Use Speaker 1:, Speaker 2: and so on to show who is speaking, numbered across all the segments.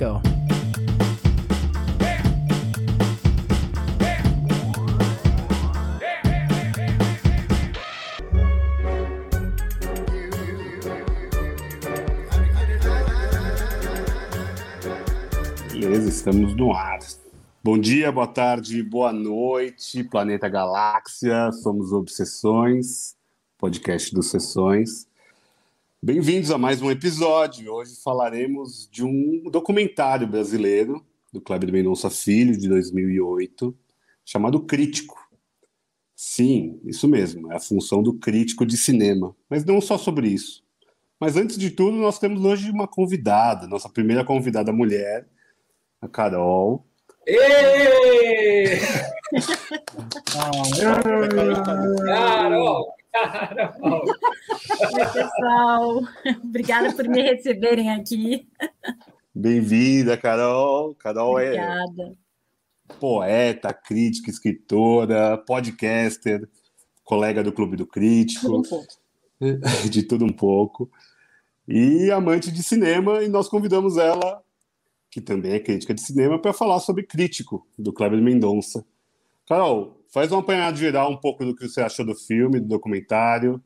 Speaker 1: go.
Speaker 2: Beleza, estamos no ar. Bom dia, boa tarde, boa noite, Planeta Galáxia, somos Obsessões, podcast dos Sessões. Bem-vindos a mais um episódio. Hoje falaremos de um documentário brasileiro do Kleber Mendonça Filho, de 2008, chamado Crítico. Sim, isso mesmo, é a função do crítico de cinema, mas não só sobre isso. Mas antes de tudo, nós temos hoje uma convidada, nossa primeira convidada mulher, a Carol.
Speaker 3: Ei! Carol! Carol!
Speaker 4: Oi, pessoal. Obrigada por me receberem aqui.
Speaker 2: Bem-vinda, Carol. Carol
Speaker 4: Obrigada.
Speaker 2: é poeta, crítica, escritora, podcaster, colega do Clube do Crítico.
Speaker 4: Tudo um pouco.
Speaker 2: de tudo um pouco. E amante de cinema, e nós convidamos ela, que também é crítica de cinema, para falar sobre Crítico, do Kleber Mendonça. Carol, faz um apanhado geral um pouco do que você achou do filme, do documentário.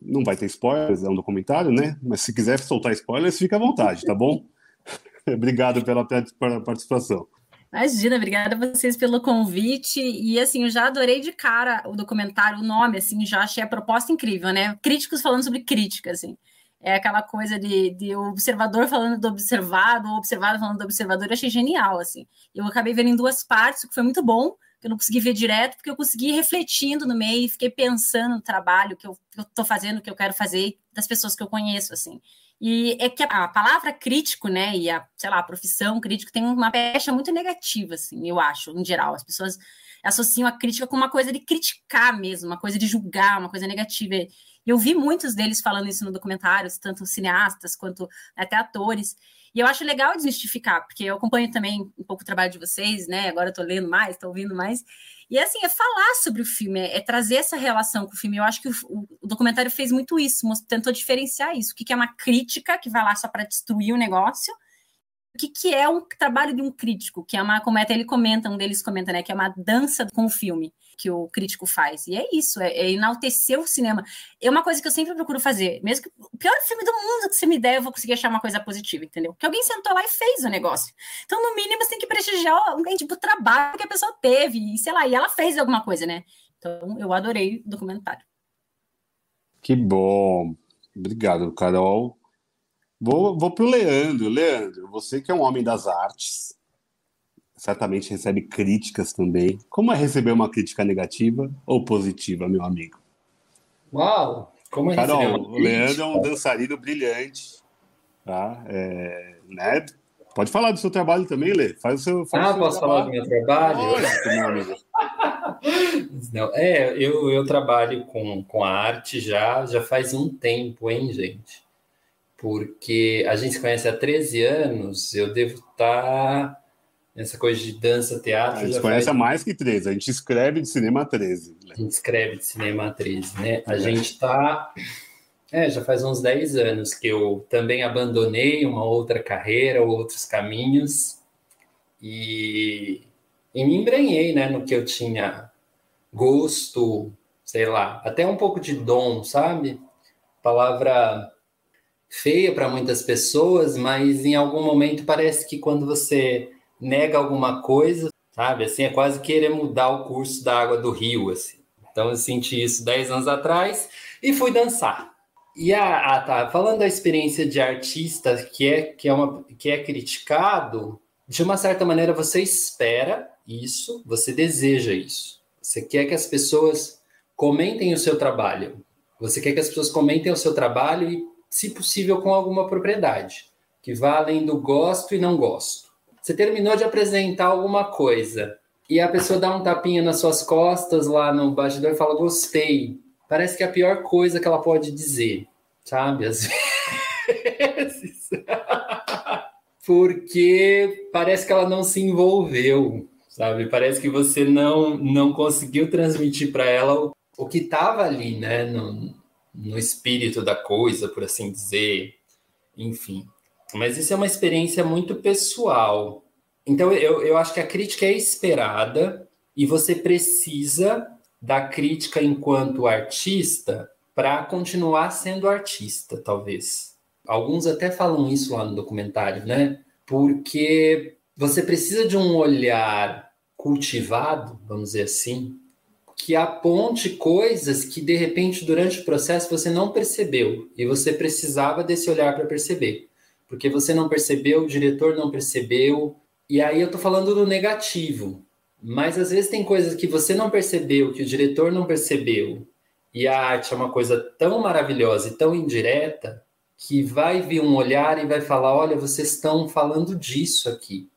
Speaker 2: Não vai ter spoilers, é um documentário, né? Mas se quiser soltar spoilers, fica à vontade, tá bom? Obrigado pela, pela participação.
Speaker 4: Imagina, obrigada a vocês pelo convite. E assim, eu já adorei de cara o documentário, o nome, assim, já achei a proposta incrível, né? Críticos falando sobre crítica, assim. É aquela coisa de, de observador falando do observado, ou observado falando do observador, eu achei genial, assim. Eu acabei vendo em duas partes, o que foi muito bom, que eu não consegui ver direto, porque eu consegui ir refletindo no meio, fiquei pensando no trabalho que eu, tô fazendo, que eu quero fazer, das pessoas que eu conheço, assim. E é que a palavra crítico, né, e a, sei lá, a profissão crítico tem uma pecha muito negativa, assim, eu acho, em geral. As pessoas associam a crítica com uma coisa de criticar mesmo, uma coisa de julgar, uma coisa negativa. E eu vi muitos deles falando isso no documentário, tanto cineastas quanto até atores. E eu acho legal desmistificar, porque eu acompanho também um pouco o trabalho de vocês, né? Agora eu tô lendo mais, tô ouvindo mais. E assim, é falar sobre o filme, é, é trazer essa relação com o filme. Eu acho que o, o, documentário fez muito isso, tentou diferenciar isso. O que, que é uma crítica que vai lá só para destruir o negócio, o que, que é um trabalho de um crítico, que é uma, como até ele comenta, um deles comenta, né, que é uma dança com o filme que o crítico faz. E é isso, é, é enaltecer o cinema. É uma coisa que eu sempre procuro fazer, mesmo que o pior filme do mundo que você me der, eu vou conseguir achar uma coisa positiva, entendeu? Que alguém sentou lá e fez o negócio. Então, no mínimo, você tem que prestigiar alguém, tipo, o trabalho que a pessoa teve, e sei lá, e ela fez alguma coisa, né? Então, eu adorei o documentário.
Speaker 2: Que bom. Obrigado, Carol. Vou, vou para o Leandro. Leandro, você que é um homem das artes, certamente recebe críticas também. Como é receber uma crítica negativa ou positiva, meu amigo?
Speaker 3: Uau! Como é
Speaker 2: Carol,
Speaker 3: receber
Speaker 2: o
Speaker 3: uma
Speaker 2: Leandro
Speaker 3: crítica?
Speaker 2: é um dançarino brilhante. Tá? É, né? Pode falar do seu trabalho também, Lê. Faz o seu. Faz
Speaker 3: Ah,
Speaker 2: o seu
Speaker 3: posso falar do meu trabalho?
Speaker 2: Lógico, meu amigo.
Speaker 3: Não, é, eu, eu trabalho com, com arte já, já faz um tempo, hein, gente? Porque a gente se conhece há 13 anos, eu devo estar nessa coisa de dança, teatro.
Speaker 2: A gente conhece
Speaker 3: faz-
Speaker 2: mais que 13. A gente escreve de cinema há 13.
Speaker 3: A gente escreve de cinema há 13, né? A gente tá. É, já faz uns 10 anos que eu também abandonei uma outra carreira, outros caminhos, e, e me embrenhei, né, no que eu tinha gosto, sei lá, até um pouco de dom, sabe? Palavra feia para muitas pessoas, mas em algum momento parece que quando você nega alguma coisa, sabe, assim, é quase querer mudar o curso da água do rio, assim. Então eu senti isso 10 anos atrás e fui dançar. E a, a tá, falando da experiência de artista que é que é uma que é criticado, de uma certa maneira você espera isso, você deseja isso. Você quer que as pessoas comentem o seu trabalho. Você quer que as pessoas comentem o seu trabalho e, se possível, com alguma propriedade, que vá além do gosto e não gosto. Você terminou de apresentar alguma coisa e a pessoa dá um tapinha nas suas costas lá no bastidor e fala: Gostei. Parece que é a pior coisa que ela pode dizer, sabe? Às vezes. Porque parece que ela não se envolveu, sabe? Parece que você não, não conseguiu transmitir para ela o, o que estava ali, né? No, no espírito da coisa, por assim dizer. Enfim. Mas isso é uma experiência muito pessoal. Então, eu, eu acho que a crítica é esperada e você precisa da crítica enquanto artista para continuar sendo artista, talvez. Alguns até falam isso lá no documentário, né? Porque você precisa de um olhar cultivado, vamos dizer assim, que aponte coisas que de repente durante o processo você não percebeu e você precisava desse olhar para perceber. Porque você não percebeu, o diretor não percebeu, e aí eu tô falando do negativo, mas às vezes tem coisas que você não percebeu, que o diretor não percebeu, e a arte é uma coisa tão maravilhosa e tão indireta que vai vir um olhar e vai falar: olha, vocês estão falando disso aqui,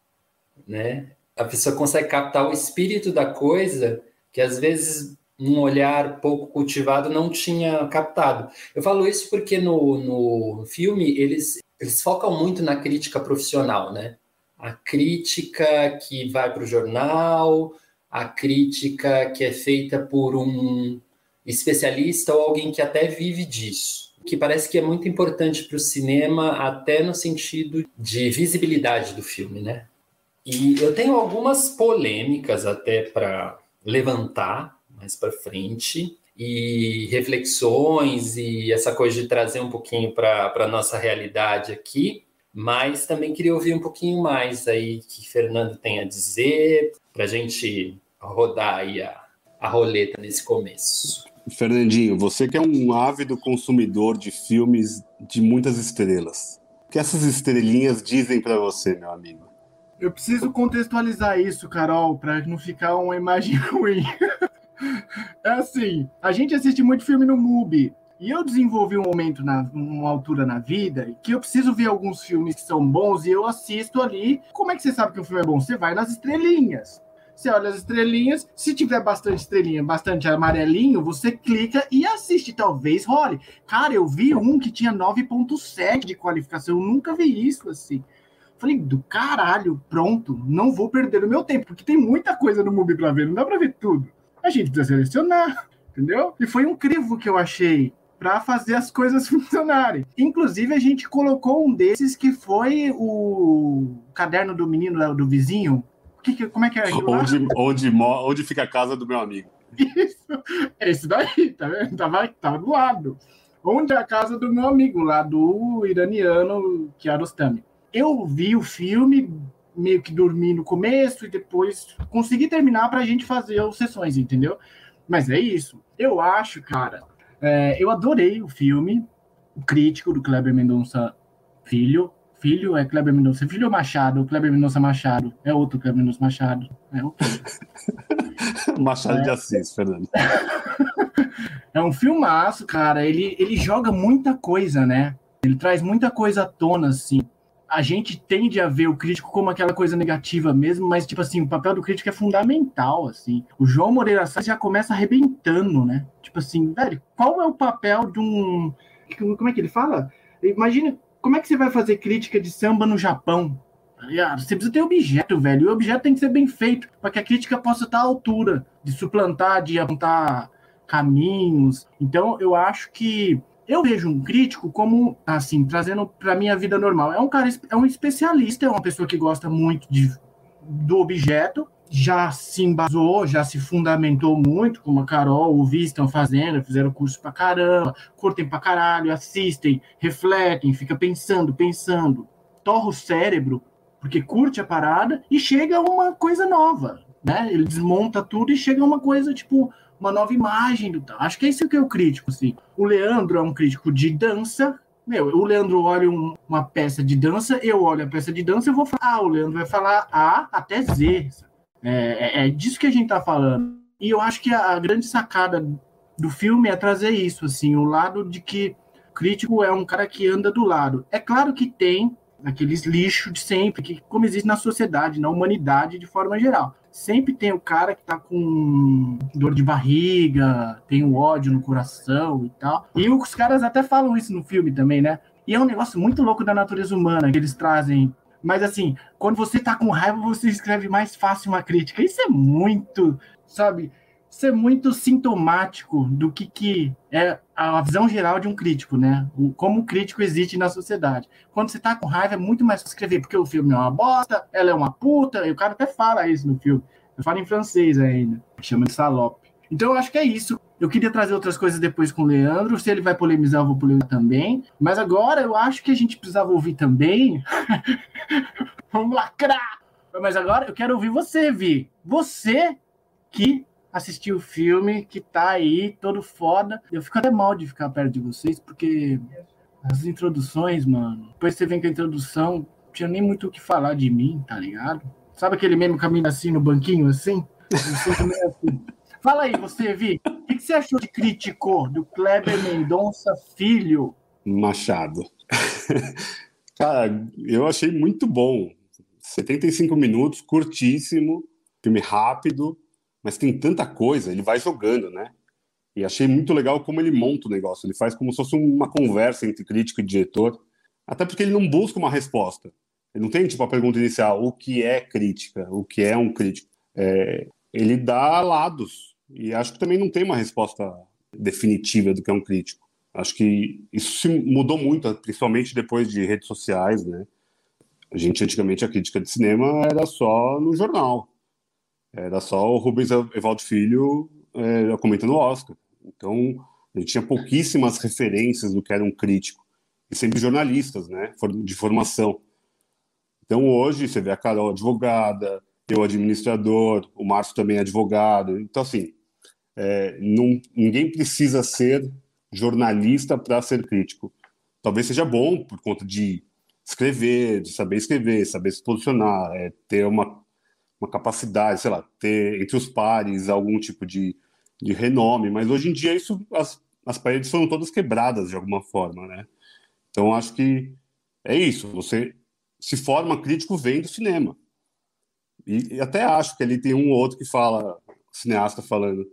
Speaker 3: né? A pessoa consegue captar o espírito da coisa que às vezes um olhar pouco cultivado não tinha captado. Eu falo isso porque no, no filme eles, eles focam muito na crítica profissional, né? A crítica que vai para o jornal, a crítica que é feita por um especialista ou alguém que até vive disso, que parece que é muito importante para o cinema, até no sentido de visibilidade do filme, né? E eu tenho algumas polêmicas até para levantar mais para frente e reflexões e essa coisa de trazer um pouquinho para a nossa realidade aqui, mas também queria ouvir um pouquinho mais aí que Fernando tem a dizer para a gente rodar aí a, a roleta nesse começo.
Speaker 2: Fernandinho, você que é um ávido consumidor de filmes de muitas estrelas, o que essas estrelinhas dizem para você, meu amigo?
Speaker 1: Eu preciso contextualizar isso, Carol, para não ficar uma imagem ruim. É assim, a gente assiste muito filme no MUBI, e eu desenvolvi um momento, na, uma altura na vida, que eu preciso ver alguns filmes que são bons e eu assisto ali. Como é que você sabe que o filme é bom? Você vai nas estrelinhas. Você olha as estrelinhas, se tiver bastante estrelinha, bastante amarelinho, você clica e assiste, talvez role. Cara, eu vi um que tinha 9.7 de qualificação, eu nunca vi isso assim. Falei, do caralho, pronto, não vou perder o meu tempo, porque tem muita coisa no MUBI para ver, não dá para ver tudo. A gente precisa selecionar, entendeu? E foi um crivo que eu achei para fazer as coisas funcionarem. Inclusive, a gente colocou um desses que foi o caderno do menino do vizinho, que, que, como é que é?
Speaker 2: Onde, onde, onde fica a casa do meu amigo.
Speaker 1: Isso, é isso daí, tá vendo? Tava, tava do lado. Onde é a casa do meu amigo, lá do iraniano Kiarostami. Eu vi o filme, meio que dormi no começo e depois consegui terminar para a gente fazer as sessões, entendeu? Mas é isso. Eu acho, cara, é, eu adorei o filme, o crítico do Kleber Mendonça Filho, filho é Kleber Mendonça. Filho Machado, Kleber Mendonça Machado. É outro Kleber Mendonça Machado. É outro.
Speaker 2: Machado é. de Assis, Fernando.
Speaker 1: é um filmaço, cara. Ele, ele joga muita coisa, né? Ele traz muita coisa à tona, assim. A gente tende a ver o crítico como aquela coisa negativa mesmo, mas, tipo assim, o papel do crítico é fundamental, assim. O João Moreira Salles já começa arrebentando, né? Tipo assim, velho, qual é o papel de um... Como é que ele fala? Imagina como é que você vai fazer crítica de samba no Japão? Tá você precisa ter objeto, velho. E o objeto tem que ser bem feito para que a crítica possa estar à altura de suplantar, de apontar caminhos. Então, eu acho que eu vejo um crítico como, assim, trazendo para minha vida normal. É um cara, é um especialista, é uma pessoa que gosta muito de, do objeto, já se embasou, já se fundamentou muito, como a Carol, o Vi estão fazendo, fizeram curso pra caramba, curtem pra caralho, assistem, refletem, fica pensando, pensando, torra o cérebro, porque curte a parada e chega uma coisa nova, né? Ele desmonta tudo e chega uma coisa, tipo, uma nova imagem do tal. Acho que é isso que é o crítico, assim. O Leandro é um crítico de dança, meu, o Leandro olha um, uma peça de dança, eu olho a peça de dança, eu vou falar, ah, o Leandro vai falar A até Z? É, é, é disso que a gente está falando. E eu acho que a, a grande sacada do filme é trazer isso, assim, o lado de que crítico é um cara que anda do lado. É claro que tem aqueles lixos de sempre, que como existe na sociedade, na humanidade de forma geral. Sempre tem o cara que tá com dor de barriga, tem o ódio no coração e tal. E os caras até falam isso no filme também, né? E é um negócio muito louco da natureza humana que eles trazem mas assim, quando você tá com raiva, você escreve mais fácil uma crítica. Isso é muito, sabe? Ser muito sintomático do que, que é a visão geral de um crítico, né? Como o crítico existe na sociedade. Quando você tá com raiva, é muito mais escrever, porque o filme é uma bosta, ela é uma puta, e o cara até fala isso no filme. Eu falo em francês ainda, chama de salope. Então eu acho que é isso. Eu queria trazer outras coisas depois com o Leandro. Se ele vai polemizar, eu vou polemizar também. Mas agora eu acho que a gente precisava ouvir também. Vamos lacrar! Mas agora eu quero ouvir você, Vi. Você que assistiu o filme, que tá aí, todo foda. Eu fico até mal de ficar perto de vocês, porque as introduções, mano. Depois você vem com a introdução, não tinha nem muito o que falar de mim, tá ligado? Sabe aquele mesmo caminho assim no banquinho, assim? assim. Fala aí, você, Vi. O que você achou de crítico do Kleber Mendonça Filho?
Speaker 2: Machado. Cara, eu achei muito bom. 75 minutos, curtíssimo, filme rápido, mas tem tanta coisa, ele vai jogando, né? E achei muito legal como ele monta o negócio. Ele faz como se fosse uma conversa entre crítico e diretor, até porque ele não busca uma resposta. Ele não tem tipo a pergunta inicial, o que é crítica, o que é um crítico. É, ele dá lados e acho que também não tem uma resposta definitiva do que é um crítico. Acho que isso se mudou muito, principalmente depois de redes sociais, né? A gente, antigamente, a crítica de cinema era só no jornal. Era só o Rubens Evaldo Filho é, comentando o Oscar. Então, a gente tinha pouquíssimas referências do que era um crítico. E sempre jornalistas, né? De formação. Então, hoje, você vê a Carol advogada, eu administrador, o Márcio também é advogado. Então, assim, é, não, ninguém precisa ser jornalista para ser crítico. Talvez seja bom por conta de escrever, de saber escrever, saber se posicionar, é, ter uma, uma capacidade, sei lá, ter entre os pares algum tipo de, de renome, mas hoje em dia isso as, as paredes foram todas quebradas de alguma forma, né? Então acho que é isso, você se forma crítico vendo cinema. E, e até acho que ali tem um ou outro que fala, cineasta falando,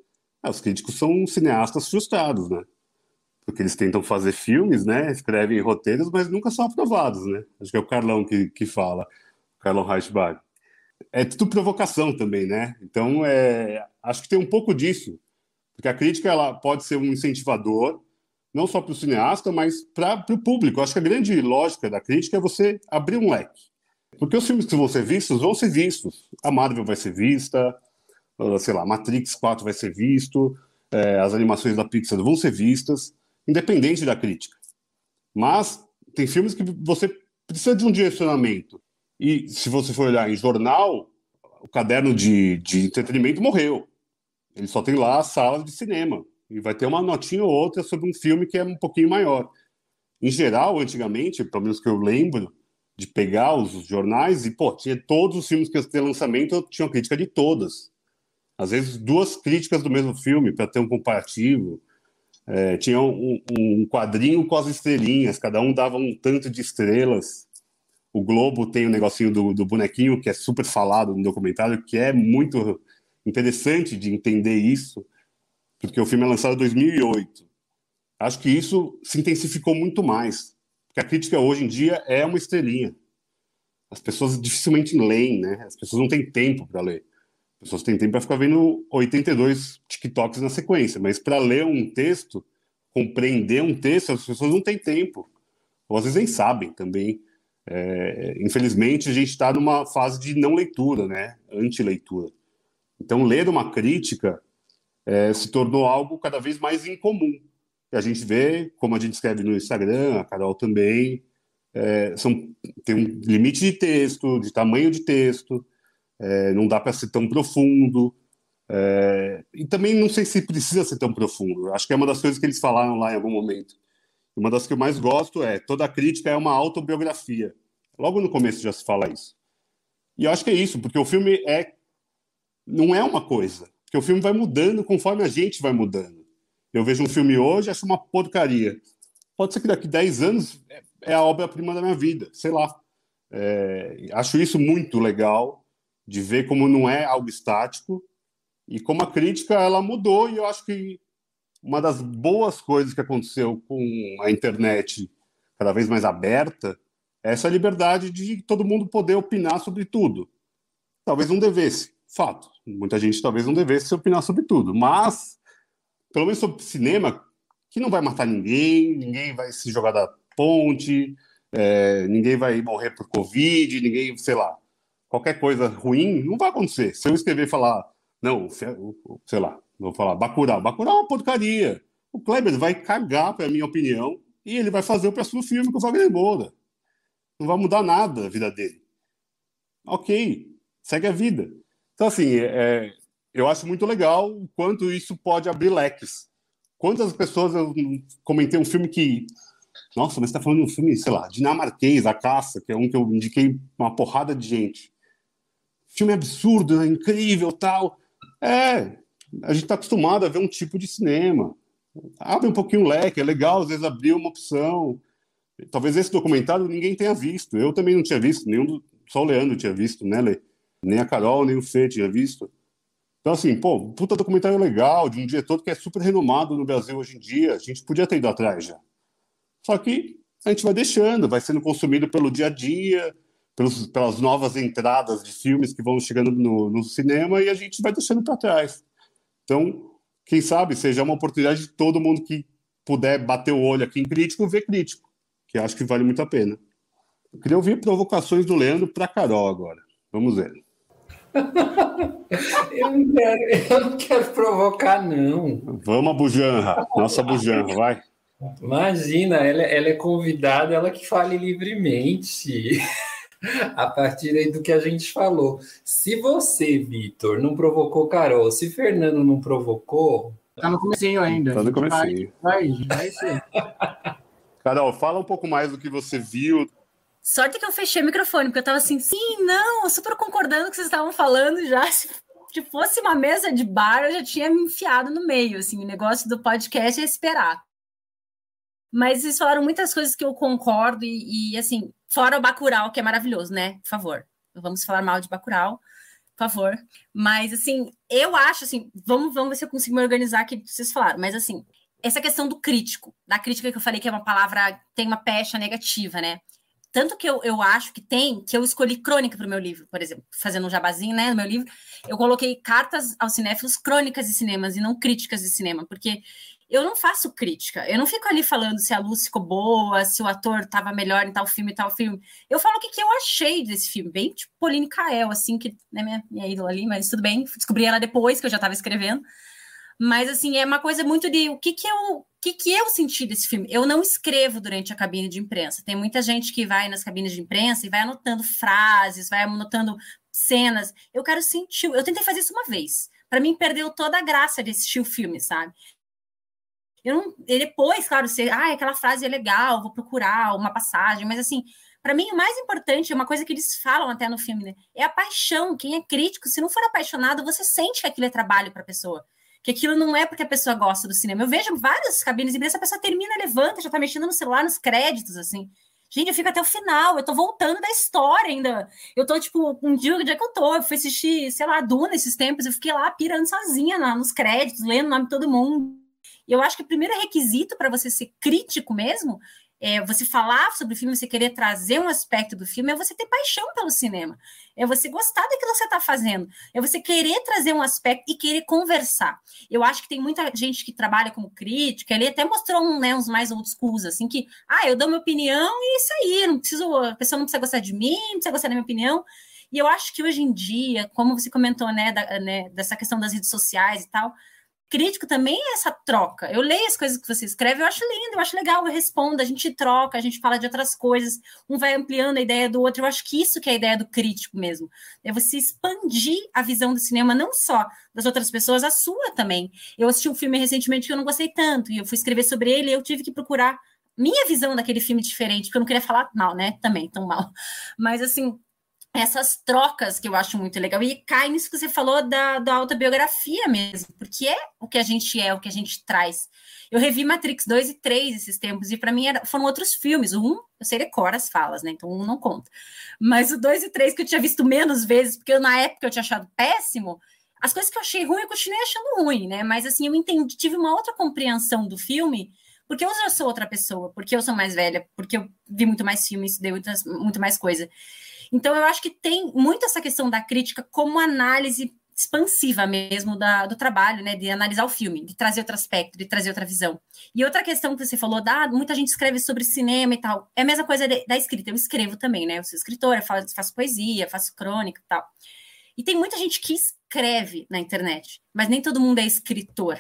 Speaker 2: ah, os críticos são cineastas frustrados, né? porque eles tentam fazer filmes, né? Escrevem roteiros, mas nunca são aprovados, né? Acho que é o Carlão que, que fala, Carlão Reichbach. É tudo provocação também, né? Então, é, acho que tem um pouco disso, porque a crítica ela pode ser um incentivador, não só para o cineasta, mas para o público. Acho que a grande lógica da crítica é você abrir um leque. Porque os filmes que vão ser vistos vão ser vistos. A Marvel vai ser vista, sei lá, Matrix 4 vai ser visto, é, as animações da Pixar vão ser vistas independente da crítica. Mas tem filmes que você precisa de um direcionamento. E se você for olhar em jornal, o caderno de, de entretenimento morreu. Ele só tem lá a sala de cinema. E vai ter uma notinha ou outra sobre um filme que é um pouquinho maior. Em geral, antigamente, pelo menos que eu lembro, de pegar os jornais e, pô, tinha todos os filmes que iam ter lançamento, tinha uma crítica de todas. Às vezes, duas críticas do mesmo filme para ter um comparativo. É, tinha um, um, quadrinho com as estrelinhas, cada um dava um tanto de estrelas. O Globo tem o um negocinho do, do bonequinho, que é super falado no documentário, que é muito interessante de entender isso, porque o filme é lançado em 2008. Acho que isso se intensificou muito mais, porque a crítica hoje em dia é uma estrelinha. As pessoas dificilmente leem, né? As pessoas não têm tempo para ler pessoas têm tempo para ficar vendo 82 TikToks na sequência, mas para ler um texto, compreender um texto, as pessoas não têm tempo. Ou às vezes nem sabem também. É, infelizmente, a gente está numa fase de não leitura, né? Anti-leitura. Então, ler uma crítica é, se tornou algo cada vez mais incomum. E a gente vê, como a gente escreve no Instagram, a Carol também, é, são, tem um limite de texto, de tamanho de texto, é, não dá para ser tão profundo. É, e também não sei se precisa ser tão profundo. Acho que é uma das coisas que eles falaram lá em algum momento. Uma das que eu mais gosto é toda crítica é uma autobiografia. Logo no começo já se fala isso. E eu acho que é isso, porque o filme é não é uma coisa, porque o filme vai mudando conforme a gente vai mudando. Eu vejo um filme hoje, acho uma porcaria. Pode ser que daqui 10 anos é a obra-prima da minha vida, sei lá. É, acho isso muito legal de ver como não é algo estático e como a crítica ela mudou e eu acho que uma das boas coisas que aconteceu com a internet cada vez mais aberta é essa liberdade de todo mundo poder opinar sobre tudo. Talvez não devesse Fato. Muita gente talvez não devesse opinar sobre tudo, mas, pelo menos sobre cinema, que não vai matar ninguém, ninguém vai se jogar da ponte, é, ninguém vai morrer por Covid, ninguém, sei lá, qualquer coisa ruim, não vai acontecer. Se eu escrever e falar, não, sei lá, vou falar, Bacurau, Bacurau é uma porcaria. O Kleber vai cagar para minha opinião e ele vai fazer o próximo filme com o Wagner Moura. Não vai mudar nada a vida dele. Ok, segue a vida. Então, assim, é, eu acho muito legal o quanto isso pode abrir leques. Quantas pessoas eu comentei um filme que. Nossa, mas você está falando de um filme, sei lá, dinamarquês, A Caça, que é um que eu indiquei uma porrada de gente. Filme absurdo, né? incrível tal. É, a gente está acostumado a ver um tipo de cinema. Abre um pouquinho o leque, é legal às vezes abrir uma opção. Talvez esse documentário ninguém tenha visto. Eu também não tinha visto, nenhum do... só o Leandro tinha visto, né, Lê? Nem a Carol, nem o Fê tinha visto. Então, assim, pô, puta documentário legal, de um diretor que é super renomado no Brasil hoje em dia. A gente podia ter ido atrás já. Só que a gente vai deixando, vai sendo consumido pelo dia a dia, pelos, pelas novas entradas de filmes que vão chegando no, no cinema e a gente vai deixando para trás. Então, quem sabe seja uma oportunidade de todo mundo que puder bater o olho aqui em crítico, ver crítico, que acho que vale muito a pena. Eu queria ouvir provocações do Leandro para Carol agora. Vamos ver.
Speaker 3: eu, não quero, eu não quero provocar, não.
Speaker 2: Vamos, Bujanra. Nossa Bujanra, vai.
Speaker 3: Imagina, ela, ela é convidada, ela que fale livremente a partir aí do que a gente falou. Se você, Vitor, não provocou Carol, se Fernando não provocou.
Speaker 1: Tá no comecinho ainda.
Speaker 2: Tá no comecinho.
Speaker 1: Vai, vai, vai ser.
Speaker 2: Carol, fala um pouco mais do que você viu.
Speaker 4: Sorte que eu fechei o microfone, porque eu tava assim, sim, não, super concordando com o que vocês estavam falando já. Se fosse uma mesa de bar, eu já tinha me enfiado no meio, assim, o negócio do podcast é esperar. Mas eles falaram muitas coisas que eu concordo e, e assim, fora o Bacurau, que é maravilhoso, né? Por favor, vamos falar mal de Bacurau, por favor. Mas, assim, eu acho, assim, vamos, vamos ver se eu consigo me organizar aqui que vocês falaram. Mas, assim, essa questão do crítico, da crítica que eu falei que é uma palavra, tem uma pecha negativa, né? Tanto que eu, eu acho que tem, que eu escolhi crônica para o meu livro, por exemplo, fazendo um jabazinho, né, no meu livro, eu coloquei cartas aos cinéfilos crônicas de cinemas e não críticas de cinema, porque eu não faço crítica, eu não fico ali falando se a luz ficou boa, se o ator estava melhor em tal filme e tal filme. Eu falo o que, que eu achei desse filme, bem tipo Pauline Kael, assim, que né, minha, minha ídola ali, mas tudo bem, descobri ela depois que eu já estava escrevendo. Mas assim, é uma coisa muito de o que, que eu o que, que eu senti desse filme? Eu não escrevo durante a cabine de imprensa. Tem muita gente que vai nas cabines de imprensa e vai anotando frases, vai anotando cenas. Eu quero sentir. Eu tentei fazer isso uma vez. Para mim, perdeu toda a graça de assistir o filme, sabe? Eu não, e depois, claro, você, ah, aquela frase é legal, vou procurar uma passagem, mas assim, para mim o mais importante é uma coisa que eles falam até no filme, né? É a paixão. Quem é crítico, se não for apaixonado, você sente que aquilo é trabalho para a pessoa. Que aquilo não é porque a pessoa gosta do cinema. Eu vejo várias cabines e essa pessoa termina, levanta, já tá mexendo no celular, nos créditos, assim. Gente, eu fico até o final, eu tô voltando da história ainda. Eu tô, tipo, um dia, onde é que eu tô? Eu fui assistir, sei lá, Duna esses tempos, eu fiquei lá pirando sozinha na, nos créditos, lendo o nome de todo mundo. Eu acho que o primeiro requisito para você ser crítico mesmo, é você falar sobre o filme, você querer trazer um aspecto do filme, é você ter paixão pelo cinema. É você gostar daquilo que você está fazendo. É você querer trazer um aspecto e querer conversar. Eu acho que tem muita gente que trabalha como crítica, ele até mostrou um, né, uns mais old schools, assim, que, ah, eu dou minha opinião e isso aí, não preciso, a pessoa não precisa gostar de mim, não precisa gostar da minha opinião. E eu acho que hoje em dia, como você comentou, né, da, né dessa questão das redes sociais e tal, crítico também é essa troca. Eu leio as coisas que você escreve, eu acho lindo, eu acho legal, eu respondo, a gente troca, a gente fala de outras coisas, um vai ampliando a ideia do outro. Eu acho que isso que é a ideia do crítico mesmo. É você expandir a visão do cinema, não só das outras pessoas, a sua também. Eu assisti um filme recentemente que eu não gostei tanto, e eu fui escrever sobre ele, e eu tive que procurar minha visão daquele filme diferente, porque eu não queria falar mal, né? Também, tão mal. Mas assim, essas trocas que eu acho muito legal. E cai nisso que você falou da, da autobiografia mesmo, porque é o que a gente é, o que a gente traz. Eu revi Matrix 2 e 3 esses tempos, e para mim era, foram outros filmes. O 1, eu sei decora as falas, né? Então 1 não conta. Mas o 2 e 3 que eu tinha visto menos vezes, porque eu, na época eu tinha achado péssimo, as coisas que eu achei ruim, eu continuei achando ruim, né? Mas assim, eu entendi, tive uma outra compreensão do filme, porque eu já sou outra pessoa, porque eu sou mais velha, porque eu vi muito mais filmes, dei muito mais coisa. Então, eu acho que tem muito essa questão da crítica como análise expansiva mesmo da, do trabalho, né, de analisar o filme, de trazer outro aspecto, de trazer outra visão. E outra questão que você falou, da, muita gente escreve sobre cinema e tal, é a mesma coisa de, da escrita, eu escrevo também, né, eu sou escritora, faço, faço poesia, faço crônica e tal. E tem muita gente que escreve na internet, mas nem todo mundo é escritor.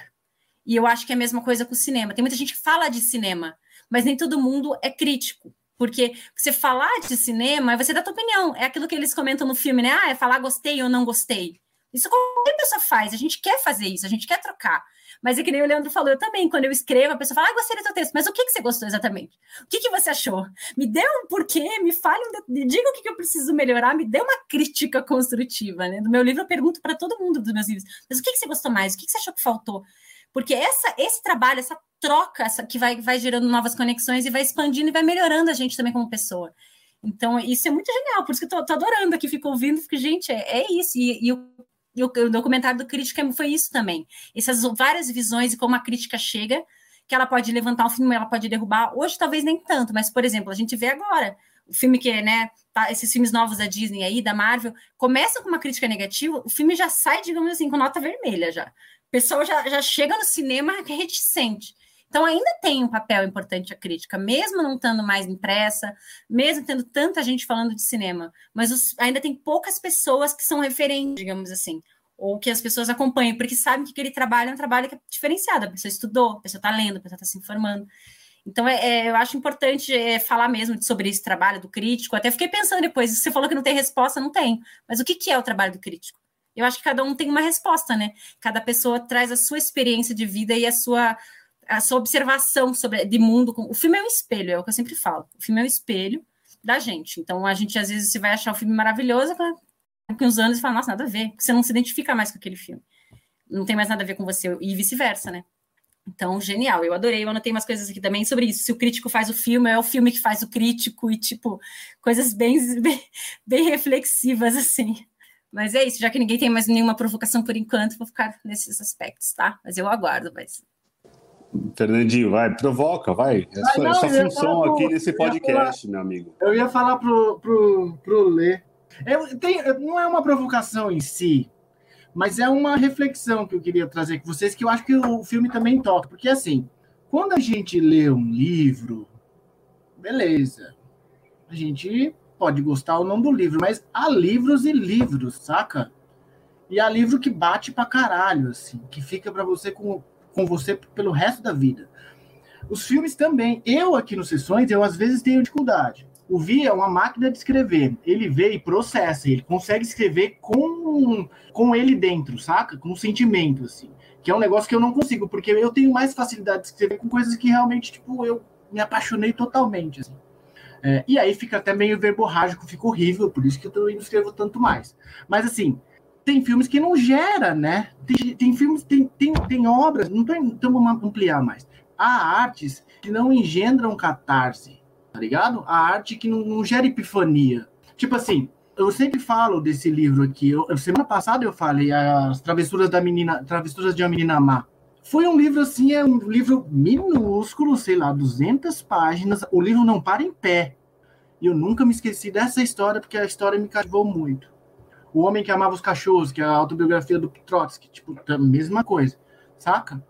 Speaker 4: E eu acho que é a mesma coisa com o cinema. Tem muita gente que fala de cinema, mas nem todo mundo é crítico. Porque você falar de cinema você dar tua opinião. É aquilo que eles comentam no filme, né? Ah, é falar gostei ou não gostei. Isso qualquer pessoa faz, a gente quer fazer isso, a gente quer trocar. Mas é que nem o Leandro falou, eu também, quando eu escrevo, a pessoa fala, ah, gostei do teu texto, mas o que, que você gostou exatamente? O que, que você achou? Me dê um porquê, me fale, me diga o que, que eu preciso melhorar, me dê uma crítica construtiva, né? No meu livro eu pergunto para todo mundo dos meus livros, mas o que, que você gostou mais? O que, que você achou que faltou? Porque essa, esse trabalho, essa troca, essa, que vai, vai gerando novas conexões e vai expandindo e vai melhorando a gente também como pessoa. Então, isso é muito genial, por isso que eu tô, tô adorando aqui, fico ouvindo, fico, gente, é, é isso. E, e, o, e, o, documentário do Crítica foi isso também. Essas várias visões e como a crítica chega, que ela pode levantar um filme, ela pode derrubar. Hoje, talvez nem tanto, mas, por exemplo, a gente vê agora o filme que, né, tá, esses filmes novos da Disney aí, da Marvel, começa com uma crítica negativa, o filme já sai, digamos assim, com nota vermelha já pessoa já, já chega no cinema reticente. Então, ainda tem um papel importante a crítica, mesmo não estando mais impressa, mesmo tendo tanta gente falando de cinema, mas os, ainda tem poucas pessoas que são referentes, digamos assim, ou que as pessoas acompanham, porque sabem que aquele trabalho é um trabalho que é diferenciado, a pessoa estudou, a pessoa está lendo, a pessoa está se informando. Então, é, é, eu acho importante é, falar mesmo sobre esse trabalho do crítico. Até fiquei pensando depois, você falou que não tem resposta, não tem. Mas o que, que é o trabalho do crítico? Eu acho que cada um tem uma resposta, né? Cada pessoa traz a sua experiência de vida e a sua, a sua observação sobre de mundo. O filme é um espelho, é o que eu sempre falo. O filme é um espelho da gente. Então a gente às vezes você vai achar o filme maravilhoso, daqui uns anos e fala, nossa, nada a ver, você não se identifica mais com aquele filme. Não tem mais nada a ver com você, e vice-versa, né? Então, genial, eu adorei. Eu anotei umas coisas aqui também sobre isso. Se o crítico faz o filme, é o filme que faz o crítico, e tipo, coisas bem, bem, bem reflexivas, assim. Mas é isso, já que ninguém tem mais nenhuma provocação por enquanto, vou ficar nesses aspectos, tá? Mas eu aguardo, mas.
Speaker 2: Fernandinho, vai, provoca, vai. É sua, não, função aqui pro, nesse podcast, falar, meu amigo.
Speaker 1: Eu ia falar pro, pro, pro Lê. Eu, tem, não é uma provocação em si, mas é uma reflexão que eu queria trazer com vocês, que eu acho que o filme também toca. Porque, assim, quando a gente lê um livro, beleza, a gente pode gostar ou não do livro, mas há livros e livros, saca? E há livro que bate pra caralho, assim, que fica para você com, com você pelo resto da vida. Os filmes também. Eu aqui nos Sessões, eu às vezes tenho dificuldade. O Vi é uma máquina de escrever. Ele vê e processa. Ele consegue escrever com, com ele dentro, saca? Com sentimento, assim. Que é um negócio que eu não consigo, porque eu tenho mais facilidade de escrever com coisas que realmente, tipo, eu me apaixonei totalmente, assim. É, e aí fica até meio verborrágico, fica horrível, por isso que eu não escrevo tanto mais. Mas assim, tem filmes que não gera, né? Tem, tem filmes, tem, tem, tem obras, não estou então vamos ampliar mais. Há artes que não engendram catarse, tá ligado? Há arte que não, não gera epifania. Tipo assim, eu sempre falo desse livro aqui. Eu, semana passada eu falei as travessuras da menina, travessuras de uma menina má. Foi um livro assim, é um livro minúsculo, sei lá, 200 páginas. O livro não para em pé. E eu nunca me esqueci dessa história, porque a história me cativou muito. O Homem que Amava os Cachorros, que é a autobiografia do Trotsky, tipo, a mesma coisa, saca?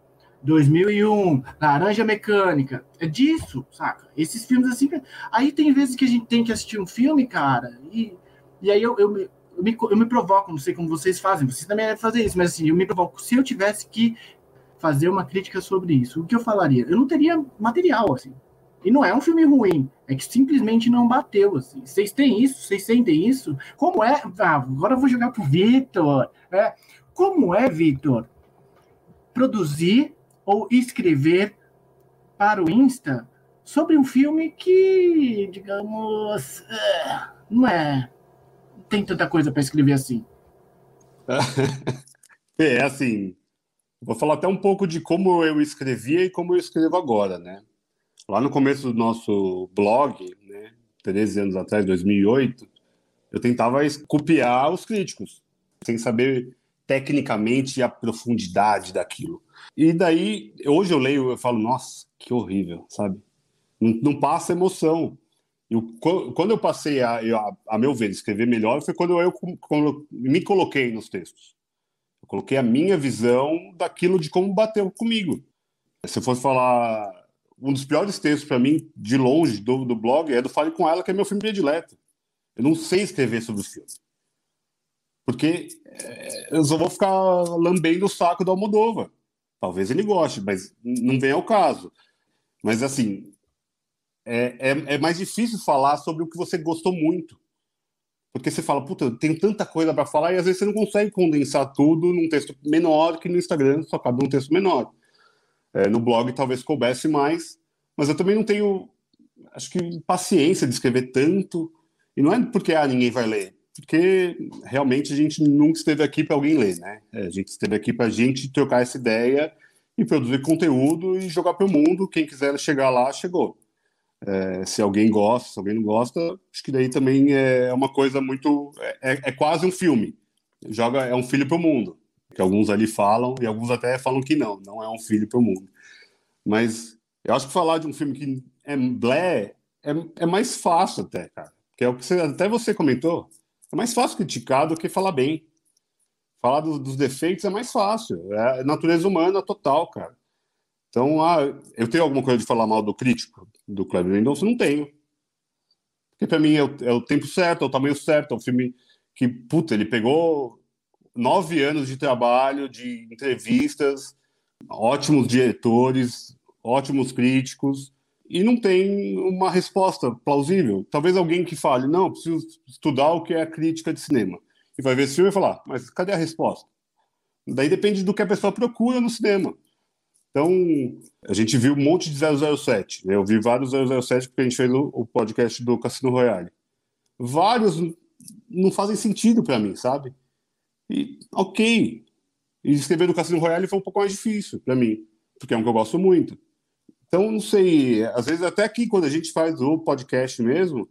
Speaker 1: 2001, Laranja Mecânica, é disso, saca? Esses filmes assim. Aí tem vezes que a gente tem que assistir um filme, cara, e, e aí eu, eu, eu, me, eu me provoco, não sei como vocês fazem, vocês também devem fazer isso, mas assim, eu me provoco. Se eu tivesse que fazer uma crítica sobre isso. O que eu falaria? Eu não teria material, assim. E não é um filme ruim, é que simplesmente não bateu, assim. Vocês têm isso? Vocês sentem isso? Como é? Ah, agora eu vou jogar pro Vitor. É. Como é, Vitor, produzir ou escrever para o Insta sobre um filme que, digamos, é, não é. Tem tanta coisa para escrever assim.
Speaker 2: É, assim, Vou falar até um pouco de como eu escrevia e como eu escrevo agora, né? Lá no começo do nosso blog, né, 13 anos atrás, 2008, eu tentava copiar os críticos, sem saber tecnicamente a profundidade daquilo. E daí, hoje eu leio, eu falo, nossa, que horrível, sabe? Não, não passa emoção. Eu, quando eu passei a, a, a, meu ver, escrever melhor, foi quando eu me coloquei nos textos. Coloquei a minha visão daquilo de como bateu comigo. Se eu fosse falar um dos piores textos para mim, de longe, do, do blog, é do Fale com Ela, que é meu filme predileto. Eu não sei escrever sobre o filme. Porque é, eu só vou ficar lambendo o saco do Almodóvar. Talvez ele goste, mas não vem ao caso. Mas, assim, é, é, é mais difícil falar sobre o que você gostou muito. Porque você fala, puta, eu tenho tanta coisa para falar, e às vezes você não consegue condensar tudo num texto menor, que no Instagram só cabe num texto menor. É, no blog talvez coubesse mais, mas eu também não tenho, acho que, paciência de escrever tanto. E não é porque ah, ninguém vai ler, porque realmente a gente nunca esteve aqui para alguém ler, né? É, a gente esteve aqui para a gente trocar essa ideia e produzir conteúdo e jogar para o mundo. Quem quiser chegar lá, chegou. É, se alguém gosta, se alguém não gosta, acho que daí também é uma coisa muito. É, é quase um filme. Joga, é um filho para o mundo. Que alguns ali falam, e alguns até falam que não, não é um filho para o mundo. Mas eu acho que falar de um filme que é blé é, é mais fácil até, cara. Que é o que você, até você comentou. É mais fácil criticar do que falar bem. Falar do, dos defeitos é mais fácil. É natureza humana total, cara. Então, ah, eu tenho alguma coisa de falar mal do crítico, do Kleber Mendonça? Não tenho. Porque para mim é o, é o, tempo certo, é o tamanho certo. É um filme que, puta, ele pegou nove anos de trabalho, de entrevistas, ótimos diretores, ótimos críticos, e não tem uma resposta plausível. Talvez alguém que fale, não, preciso estudar o que é a crítica de cinema. E vai ver esse filme e falar, mas cadê a resposta? Daí depende do que a pessoa procura no cinema. Então, a gente viu um monte de 007. Né? Eu vi vários 007 porque a gente fez o podcast do Cassino Royale. Vários não fazem sentido para mim, sabe? E, ok. E escrever do Cassino Royale foi um pouco mais difícil para mim, porque é um que eu gosto muito. Então, não sei. Às vezes, até aqui, quando a gente faz o podcast mesmo,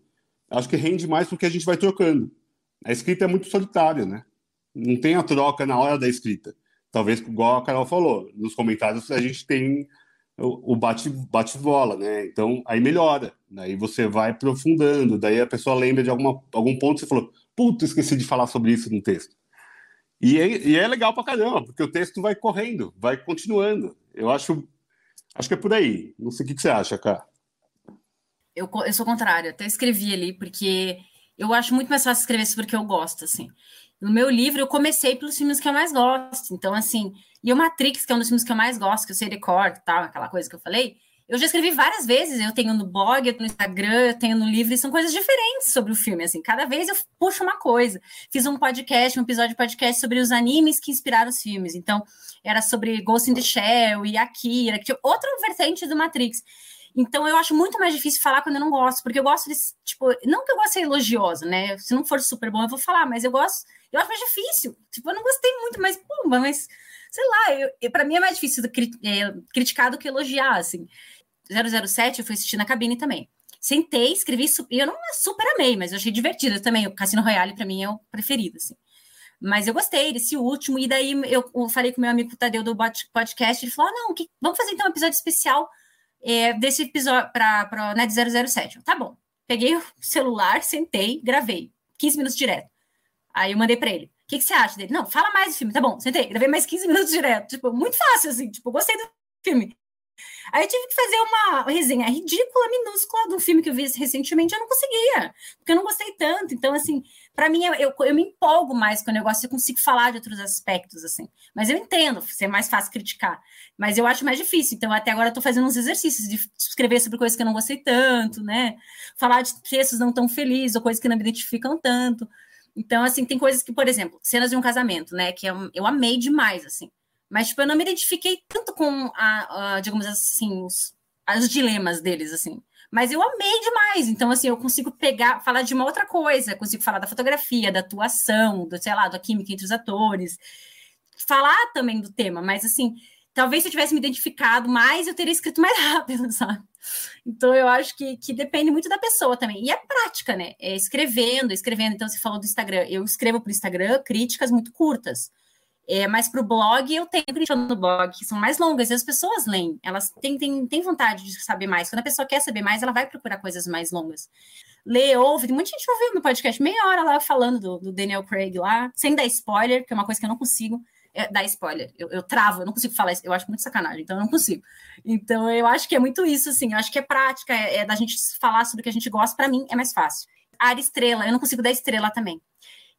Speaker 2: acho que rende mais porque a gente vai trocando. A escrita é muito solitária, né? Não tem a troca na hora da escrita talvez, igual a Carol falou, nos comentários a gente tem o bate-bola, bate né? Então, aí melhora. Daí você vai aprofundando, daí a pessoa lembra de alguma, algum ponto que você falou, puta, esqueci de falar sobre isso no texto. E é, e é legal pra caramba, porque o texto vai correndo, vai continuando. Eu acho, acho que é por aí. Não sei o que, que você acha, cara.
Speaker 4: Eu, eu sou contrário, até escrevi ali, porque eu acho muito mais fácil escrever sobre o que eu gosto, assim. No meu livro, eu comecei pelos filmes que eu mais gosto. Então, assim, e o Matrix, que é um dos filmes que eu mais gosto, que eu sei decor, tal, aquela coisa que eu falei, eu já escrevi várias vezes. Eu tenho no blog, eu tenho no Instagram, eu tenho no livro, e são coisas diferentes sobre o filme. Assim, cada vez eu puxo uma coisa. Fiz um podcast, um episódio de podcast sobre os animes que inspiraram os filmes. Então, era sobre Ghost in the Shell e Akira, que tinha outra vertente do Matrix. Então eu acho muito mais difícil falar quando eu não gosto, porque eu gosto de, tipo, não que eu gosto de ser elogiosa, né? Se não for super bom, eu vou falar, mas eu gosto, eu acho mais difícil. Tipo, eu não gostei muito, mas, pumba, mas, sei lá, para mim é mais difícil cri, é, criticar do que elogiar, assim. 007 eu fui assistir na cabine também. Sentei, escrevi, eu não super amei, mas eu achei divertido também. O Cassino Royale, para mim, é o preferido, assim. Mas eu gostei desse último, e daí eu, eu falei com meu amigo Tadeu do podcast, ele falou: ah, não, que, vamos fazer então um episódio especial é, desse episódio para o NET 007. Tá bom. Peguei o celular, sentei, gravei. 15 minutos direto. Aí eu mandei para ele. O que, que, você acha dele? Não, fala mais do filme. Tá bom, sentei, gravei mais 15 minutos direto. Tipo, muito fácil, assim. Tipo, gostei do filme. Aí eu tive que fazer uma resenha ridícula, minúscula de um filme que eu vi recentemente, eu não conseguia, porque eu não gostei tanto. Então, assim, para mim, eu, eu me empolgo mais quando eu gosto, eu consigo falar de outros aspectos, assim. Mas eu entendo, ser mais fácil criticar. Mas eu acho mais difícil. Então, até agora, eu tô fazendo uns exercícios de escrever sobre coisas que eu não gostei tanto, né? Falar de textos não tão felizes, ou coisas que não me identificam tanto. Então, assim, tem coisas que, por exemplo, cenas de um casamento, né? Que eu, eu amei demais, assim. Mas, tipo, eu não me identifiquei tanto com, a, a digamos assim, os, os dilemas deles, assim. Mas eu amei demais. Então, assim, eu consigo pegar, falar de uma outra coisa, consigo falar da fotografia, da atuação, do, sei lá, da química entre os atores, falar também do tema, mas assim, talvez se eu tivesse me identificado mais, eu teria escrito mais rápido, sabe? Então eu acho que, que depende muito da pessoa também. E é prática, né? É escrevendo, escrevendo. Então, você falou do Instagram. Eu escrevo para o Instagram críticas muito curtas. É, mas para o blog, eu tenho críticas no blog, que são mais longas, e as pessoas leem, elas têm, têm, têm vontade de saber mais. Quando a pessoa quer saber mais, ela vai procurar coisas mais longas. Lê, ouve, tem muita gente ouvindo no podcast, meia hora lá falando do, do Daniel Craig lá, sem dar spoiler, que é uma coisa que eu não consigo. É, spoiler. Eu, eu travo, eu não consigo falar isso. Eu acho muito sacanagem, então eu não consigo. Então eu acho que é muito isso, assim. Eu acho que é prática, é, é da gente falar sobre o que a gente gosta. Para mim é mais fácil. Área estrela, eu não consigo dar estrela também.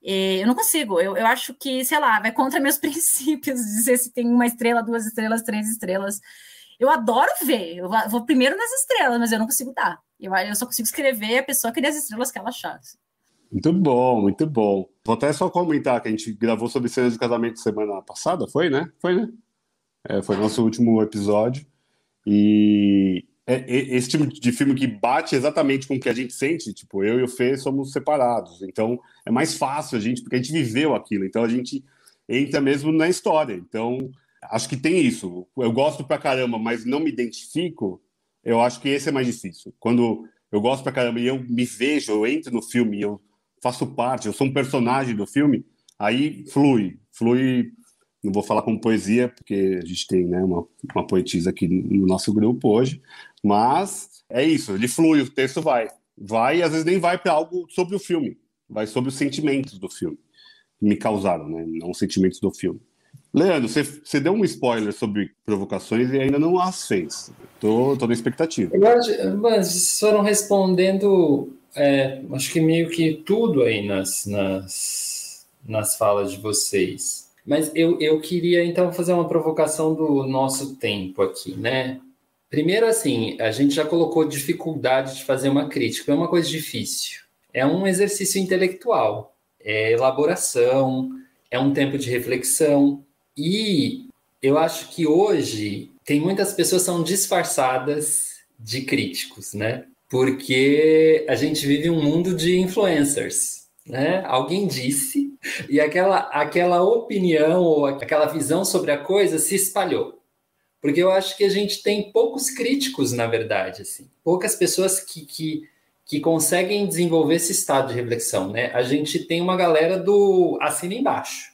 Speaker 4: É, eu não consigo. Eu, eu acho que, sei lá, vai contra meus princípios dizer se tem uma estrela, duas estrelas, três estrelas. Eu adoro ver. Eu vou primeiro nas estrelas, mas eu não consigo dar. Eu, eu só consigo escrever a pessoa que dê as estrelas que ela achar. Assim.
Speaker 2: Muito bom, muito bom. Vou até só comentar que a gente gravou sobre cenas de casamento semana passada, foi, né? Foi, né? É, foi nosso último episódio. E é, é, esse tipo de filme que bate exatamente com o que a gente sente, tipo, eu e o Fê somos separados. Então é mais fácil a gente, porque a gente viveu aquilo. Então a gente entra mesmo na história. Então acho que tem isso. Eu gosto pra caramba, mas não me identifico. Eu acho que esse é mais difícil. Quando eu gosto pra caramba e eu me vejo, eu entro no filme eu faço parte, eu sou um personagem do filme, aí flui, flui. Não vou falar como poesia, porque a gente tem né, uma, uma poetisa aqui no nosso grupo hoje, mas é isso, ele flui, o texto vai. Vai e às vezes nem vai para algo sobre o filme, vai sobre os sentimentos do filme, que me causaram, né, não os sentimentos do filme. Leandro, você, você deu um spoiler sobre provocações e ainda não as fez. Tô na expectativa.
Speaker 3: Mas foram respondendo é, acho que meio que tudo aí nas, nas, nas falas de vocês. Mas eu, eu queria então fazer uma provocação do nosso tempo aqui, né? Primeiro, assim, a gente já colocou dificuldade de fazer uma crítica, é uma coisa difícil. É um exercício intelectual, é elaboração, é um tempo de reflexão. E eu acho que hoje tem muitas pessoas que são disfarçadas de críticos, né? Porque a gente vive um mundo de influencers. Né? Alguém disse, e aquela, aquela opinião ou aquela visão sobre a coisa se espalhou. Porque eu acho que a gente tem poucos críticos, na verdade, assim, poucas pessoas que, que, que conseguem desenvolver esse estado de reflexão. Né? A gente tem uma galera do assina embaixo.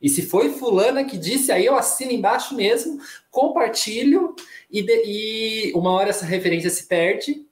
Speaker 3: E se foi fulana que disse, aí eu assino embaixo mesmo, compartilho, e, de, e uma hora essa referência se perde,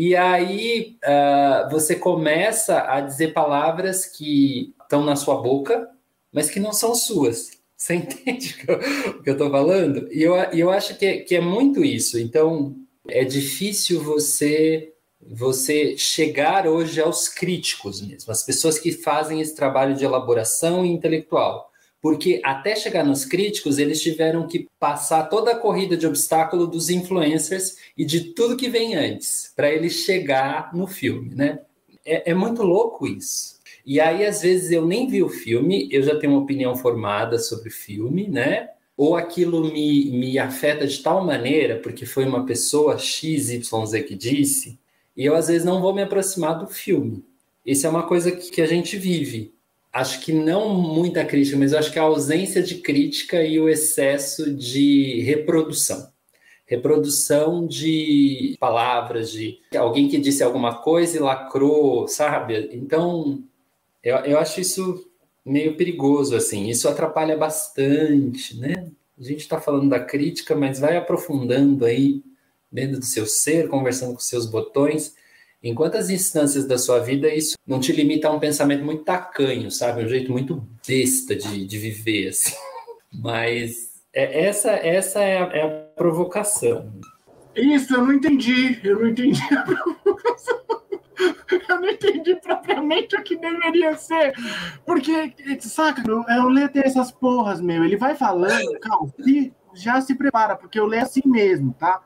Speaker 3: e aí uh, você começa a dizer palavras que estão na sua boca, mas que não são suas. Você entende o que eu estou falando? E eu, eu acho que é, que é muito isso. Então, é difícil você você chegar hoje aos críticos mesmo, as pessoas que fazem esse trabalho de elaboração intelectual porque até chegar nos críticos, eles tiveram que passar toda a corrida de obstáculo dos influencers e de tudo que vem antes, para eles chegar no filme, né? É, é, muito louco isso. E aí, às vezes, eu nem vi o filme, eu já tenho uma opinião formada sobre o filme, né? Ou aquilo me, me afeta de tal maneira, porque foi uma pessoa XYZ que disse, e eu, às vezes, não vou me aproximar do filme. Isso é uma coisa que, que a gente vive acho que não muita crítica, mas acho que a ausência de crítica e o excesso de reprodução. Reprodução de palavras, de alguém que disse alguma coisa e lacrou, sabe? Então, eu, eu acho isso meio perigoso, assim. Isso atrapalha bastante, né? A gente está falando da crítica, mas vai aprofundando aí dentro do seu ser, conversando com seus botões em quantas instâncias da sua vida isso não te limita a um pensamento muito tacanho, sabe? Um jeito muito besta de, de viver, assim. Mas é, essa, essa é a, é a provocação.
Speaker 1: Isso, eu não entendi. Eu não entendi a provocação. Eu não entendi propriamente o que deveria ser. Porque, saca, eu leio tem essas porras, meu. Ele vai falando, calma, já se prepara, porque eu leio assim mesmo, tá?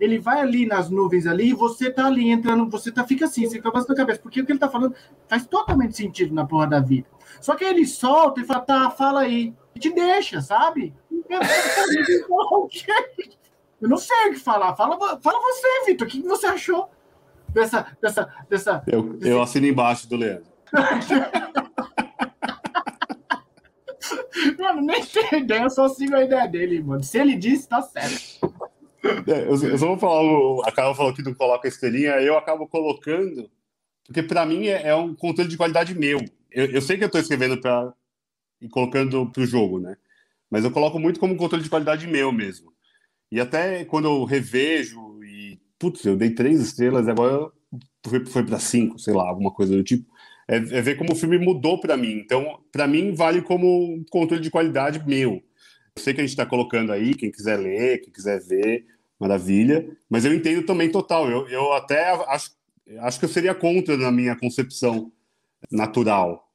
Speaker 1: Ele vai ali nas nuvens ali e você tá ali entrando, você tá, fica assim, você fica bastante cabeça, porque o que ele tá falando faz totalmente sentido na porra da vida. Só que ele solta e fala, tá, fala aí. E te deixa, sabe? Eu não sei o que falar. Fala, fala você, Vitor, o que você achou dessa. dessa, dessa
Speaker 2: eu, desse... eu assino embaixo do Leandro.
Speaker 1: mano, nem tem ideia, eu só sigo a ideia dele, mano. Se ele disse, tá certo.
Speaker 2: É, eu, só vou falar, a Carol falou que não coloca a estrelinha, eu acabo colocando, porque para mim é, é, um controle de qualidade meu. Eu, eu sei que eu estou escrevendo para e colocando para o jogo, né? Mas eu coloco muito como controle de qualidade meu mesmo. E até quando eu revejo e, putz, eu dei três estrelas, agora foi, foi para cinco, sei lá, alguma coisa do tipo. é, é ver como o filme mudou para mim. Então, para mim, vale como controle de qualidade meu. Eu sei que a gente está colocando aí, quem quiser ler, quem quiser ver, maravilha. Mas eu entendo também total. Eu, eu até acho, acho que eu seria contra na minha concepção natural.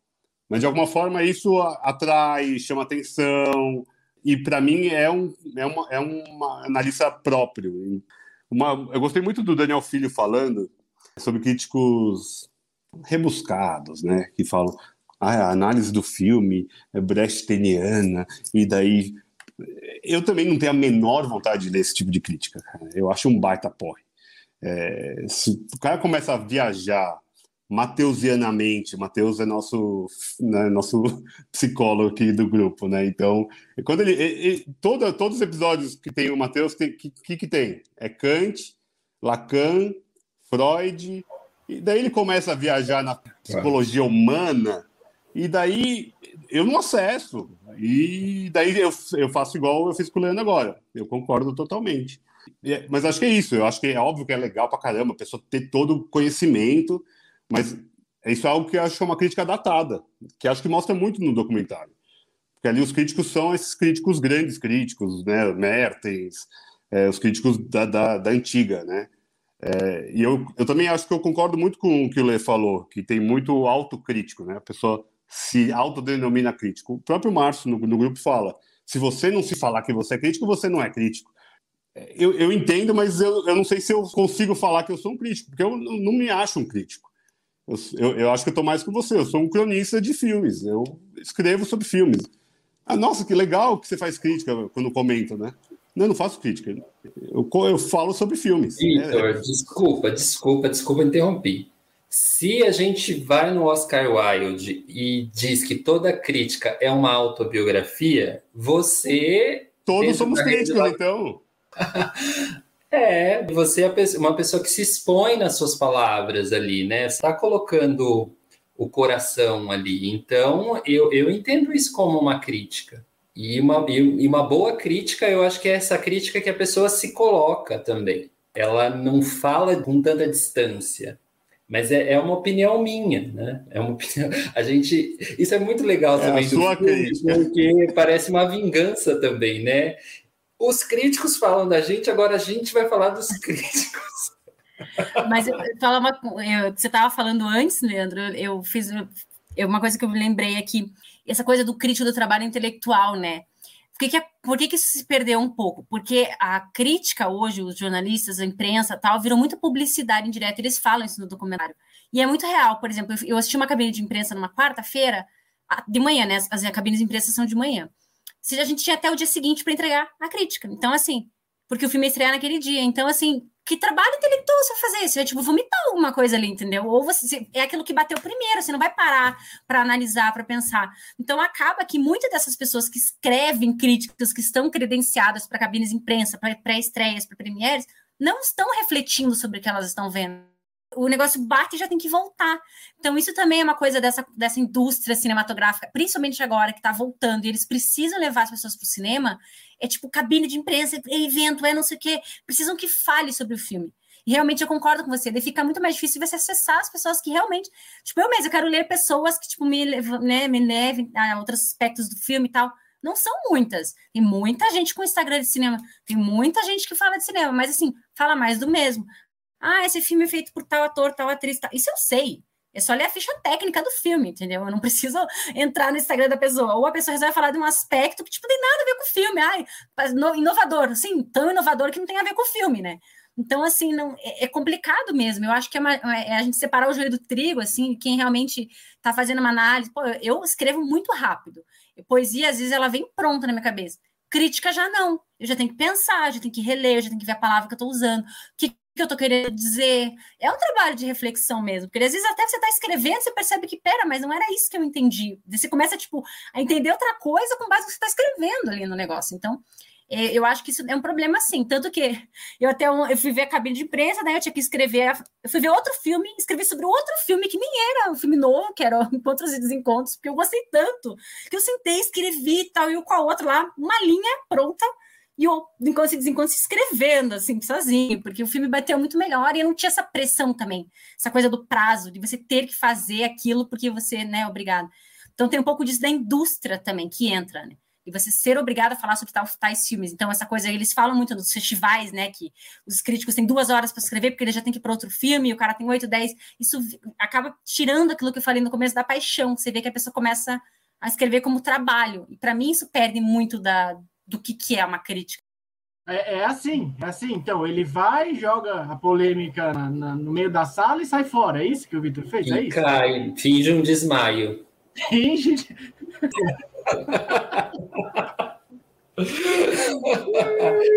Speaker 2: Mas de alguma forma isso atrai, chama atenção, e para mim é, um, é, uma, é uma analista próprio. Uma, eu gostei muito do Daniel Filho falando sobre críticos rebuscados, né? Que falam ah, a análise do filme é brechteniana, e daí. Eu também não tenho a menor vontade de ler esse tipo de crítica. Eu acho um baita porre. É, se o cara começa a viajar mateusianamente, Mateus é nosso, né, nosso psicólogo aqui do grupo, né? Então, quando ele, ele todo, todos os episódios que tem o Mateus, o que, que, que tem? É Kant, Lacan, Freud, e daí ele começa a viajar na psicologia humana, e daí eu não acesso. E daí eu, eu faço igual eu fiz com o Leandro agora. Eu concordo totalmente. Mas acho que é isso. Eu acho que é óbvio que é legal pra caramba a pessoa ter todo o conhecimento, mas isso é algo que eu acho é uma crítica datada, que acho que mostra muito no documentário. Porque ali os críticos são esses críticos grandes críticos, né? Mertens, é, os críticos da, da, da antiga, né? É, e eu, eu também acho que eu concordo muito com o que o Lê falou, que tem muito autocrítico, né? A pessoa se autodenomina crítico. O próprio Márcio, no, no grupo, fala: se você não se falar que você é crítico, você não é crítico. É, eu, eu entendo, mas eu, eu não sei se eu consigo falar que eu sou um crítico, porque eu não, me acho um crítico. Eu, eu, eu acho que eu estou mais com você, eu sou um cronista de filmes, eu escrevo sobre filmes. Ah, nossa, que legal que você faz crítica quando comenta, né? Não, não faço crítica. Eu, eu falo sobre filmes.
Speaker 3: Vitor, é. desculpa, desculpa, desculpa interromper. Se a gente vai no Oscar Wilde e diz que toda crítica é uma autobiografia, você.
Speaker 2: Todos somos críticos, então.
Speaker 3: é, você é uma pessoa que se expõe nas suas palavras ali, né? Você está colocando o coração ali. Então, eu, eu entendo isso como uma crítica. E uma, e uma boa crítica, eu acho que é essa crítica que a pessoa se coloca também. Ela não fala com tanta distância, mas é, é uma opinião minha, né? É uma opinião. A gente, isso é muito legal
Speaker 2: é
Speaker 3: também
Speaker 2: a sua filme, crítica.
Speaker 3: porque parece uma vingança também, né? Os críticos falam da gente, agora a gente vai falar dos críticos.
Speaker 4: Mas eu, uma, eu, você estava falando antes, Leandro. Eu fiz eu, uma coisa que eu me lembrei aqui essa coisa do crítico do trabalho intelectual, né? Por que, que, por que, que isso se perdeu um pouco? Porque a crítica hoje, os jornalistas, a imprensa tal, viram muita publicidade indireta, eles falam isso no documentário. E é muito real, por exemplo, eu assisti uma cabine de imprensa numa quarta-feira, de manhã, né? As, cabines de imprensa são de manhã. A gente tinha até o dia seguinte para entregar a crítica. Então, assim, porque o filme ia estrear naquele dia. Então, assim, que trabalho intelectual você vai fazer? Você vai, tipo, vomitar alguma coisa ali, entendeu? Ou você é aquilo que bateu primeiro, você não vai parar para analisar, para pensar. Então, acaba que muitas dessas pessoas que escrevem críticas, que estão credenciadas para cabines de imprensa, para pré-estreias, para premieres, não estão refletindo sobre o que elas estão vendo o negócio bate e já tem que voltar. Então, isso também é uma coisa dessa, dessa indústria cinematográfica, principalmente agora que está voltando, e eles precisam levar as pessoas para o cinema. É tipo cabine de imprensa, é evento, é não sei o quê. Precisam que fale sobre o filme. E realmente eu concordo com você, daí fica muito mais difícil você acessar as pessoas que realmente. Tipo, eu mesmo, eu quero ler pessoas que, tipo, me, né, me levem a outros aspectos do filme e tal. Não são muitas. Tem muita gente com Instagram de cinema, tem muita gente que fala de cinema, mas assim, fala mais do mesmo. Ah, esse filme é feito por tal ator, tal atriz, tal. Isso eu sei. É só ler a ficha técnica do filme, entendeu? Eu não preciso entrar no Instagram da pessoa. Ou a pessoa resolve falar de um aspecto que, tipo, tem nada a ver com o filme. Ai, inovador. Assim, tão inovador que não tem a ver com o filme, né? Então, assim, não, é, é complicado mesmo. Eu acho que é, uma, é, a gente separar o joio do trigo, assim, quem realmente está fazendo uma análise. Pô, eu escrevo muito rápido. Poesia, às vezes, ela vem pronta na minha cabeça. Crítica já não. Eu já tenho que pensar, já tenho que reler, já tenho que ver a palavra que eu estou usando. O que que eu estou querendo dizer. É um trabalho de reflexão mesmo, porque às vezes até você está escrevendo, você percebe que, pera, mas não era isso que eu entendi. Você começa, tipo, a entender outra coisa com base no que você está escrevendo ali no negócio. Então, é, eu acho que isso é um problema sim. Tanto que eu até um, eu fui ver a cabine de imprensa, né? Eu tinha que escrever. Eu fui ver outro filme, escrevi sobre outro filme que nem era um filme novo, que era Encontros e Desencontros, porque eu gostei tanto que eu sentei, escrevi e tal, e o com a outra lá, uma linha pronta e eu enquanto desencontro escrevendo, assim, sozinho, porque o filme bateu muito melhor e não tinha essa pressão também, essa coisa do prazo, de você ter que fazer aquilo porque você, né, é obrigado. Então tem um pouco disso da indústria também que entra, né? E você ser obrigado a falar sobre tais, tais filmes. Então, essa coisa, eles falam muito nos festivais, né? Que os críticos têm duas horas para escrever, porque ele já tem que ir para outro filme, e o cara tem oito, dez. Isso acaba tirando aquilo que eu falei no começo da paixão. Você vê que a pessoa começa a escrever como trabalho. E para mim, isso perde muito da, do que, que é uma crítica.
Speaker 1: É, é, assim, é assim. Então, ele vai, joga a polêmica na, na, no meio da sala e sai fora. É isso que o Vitor fez? É
Speaker 3: e isso? cai, finge um desmaio.
Speaker 1: Finge.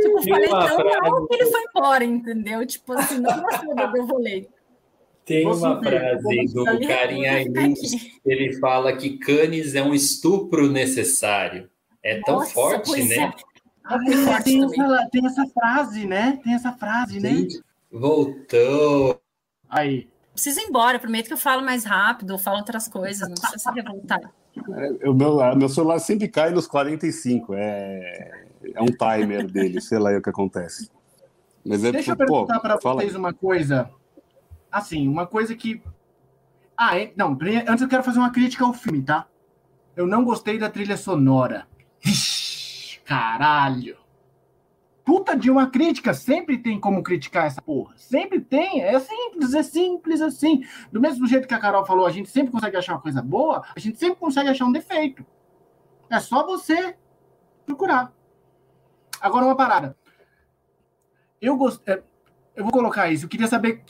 Speaker 4: tipo, falei tão mal que ele foi embora, entendeu? Tipo assim, não gostou do meu rolê.
Speaker 3: Tem uma frase do carinha aí, ele fala que Canis é um estupro necessário. É tão Nossa, forte, né? É.
Speaker 1: Ah, tem, essa, tem, essa, frase, né? Tem essa frase, né?
Speaker 3: Voltou.
Speaker 1: Aí.
Speaker 4: Preciso ir embora, prometo que eu falo mais rápido, eu falo outras coisas, não precisa se revoltar.
Speaker 2: É, o meu, meu celular sempre cai nos 45, é, é um timer dele, sei lá o que acontece.
Speaker 1: Mas é, Deixa eu perguntar para vocês uma coisa, assim, uma coisa que... Ah, é, não, antes eu quero fazer uma crítica ao filme, tá? Eu não gostei da trilha sonora. Caralho. Puta de uma crítica, sempre tem como criticar essa porra. Sempre tem, é simples, é simples assim. Do mesmo jeito que a Carol falou, a gente sempre consegue achar uma coisa boa, a gente sempre consegue achar um defeito. É só você procurar. Agora uma parada. Eu gostei, é, eu vou colocar isso, eu queria saber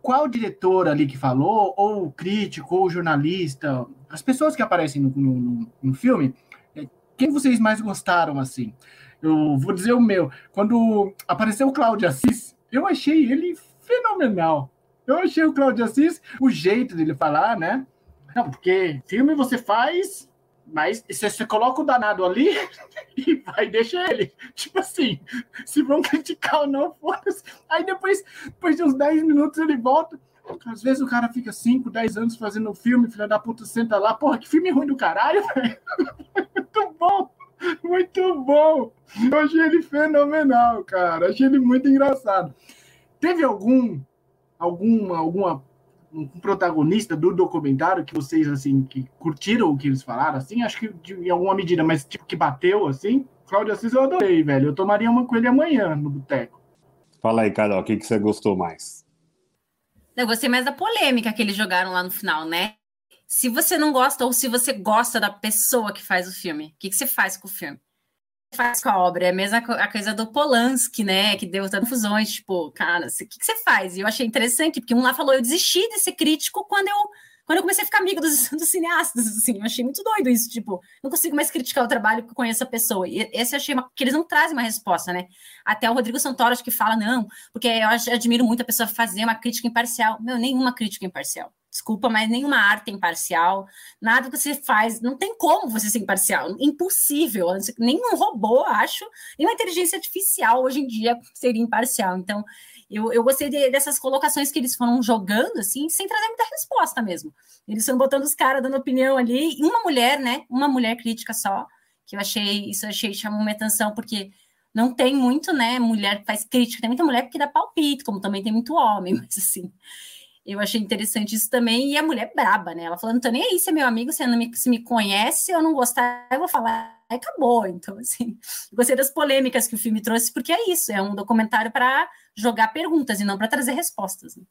Speaker 1: qual diretor ali que falou, ou crítico, ou jornalista, as pessoas que aparecem no, no, no filme, quem vocês mais gostaram, assim? Eu vou dizer o meu. Quando apareceu o Cláudio Assis, eu achei ele fenomenal. Eu achei o Cláudio Assis, o jeito dele falar, né? Não, porque filme você faz, mas você, você coloca o danado ali e vai deixar ele. Tipo assim, se vão criticar ou não, foda-se. Aí depois, depois de uns 10 minutos ele volta. Às vezes o cara fica 5, 10 anos fazendo filme, filha da puta senta lá, porra, que filme ruim do caralho, velho. Muito bom, muito bom. Eu achei ele fenomenal, cara. Achei ele muito engraçado. Teve algum, alguma, alguma um protagonista do documentário que vocês assim que curtiram o que eles falaram assim acho que de, em alguma medida mas tipo que bateu assim Cláudio Assis eu adorei velho eu tomaria uma com ele amanhã no boteco
Speaker 2: fala aí Carol o que, que você gostou mais
Speaker 4: eu gostei mais da polêmica que eles jogaram lá no final, né? Se você não gosta ou se você gosta da pessoa que faz o filme, o que, que você faz com o filme? faz com a obra? É a mesma a coisa do Polanski, né? Que deu tantas confusões, tipo, cara, o que, que você faz? E eu achei interessante, porque um lá falou, eu desisti de ser crítico quando eu quando eu comecei a ficar amigo dos, dos, cineastas, assim, eu achei muito doido isso, tipo, não consigo mais criticar o trabalho que conheço a pessoa. E esse eu achei uma, que eles não trazem uma resposta, né? Até o Rodrigo Santoro acho que fala, não, porque eu admiro muito a pessoa fazer uma crítica imparcial. Meu, nenhuma crítica imparcial. Desculpa, mas nenhuma arte é imparcial, nada que você faz, não tem como você ser imparcial, impossível. Nenhum robô, acho, nenhuma inteligência artificial hoje em dia seria imparcial. Então, eu, eu gostei de, dessas colocações que eles foram jogando, assim, sem trazer muita resposta mesmo. Eles foram botando os caras dando opinião ali, e uma mulher, né? Uma mulher crítica só, que eu achei, isso eu achei, chamou minha atenção, porque não tem muito, né, mulher que faz crítica, tem muita mulher que dá palpite, como também tem muito homem, mas assim, eu achei interessante isso também, e a mulher braba, né, ela falando, tô nem aí, se é meu amigo, você não me, se me conhece, se eu não gostar, eu vou falar, aí acabou, então, assim, gostei das polêmicas que o filme trouxe, porque é isso, é um documentário para jogar perguntas e não para trazer respostas. Né?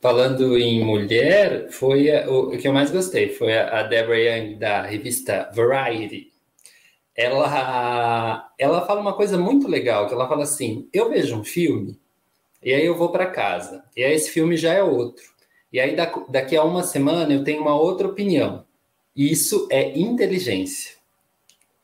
Speaker 3: Falando em mulher, foi a, o, o, que eu mais gostei foi a, a Deborah Young da revista Variety. Ela, ela fala uma coisa muito legal, que ela fala assim: eu vejo um filme e aí eu vou para casa e aí esse filme já é outro. E aí daqui a uma semana eu tenho uma outra opinião. Isso é inteligência.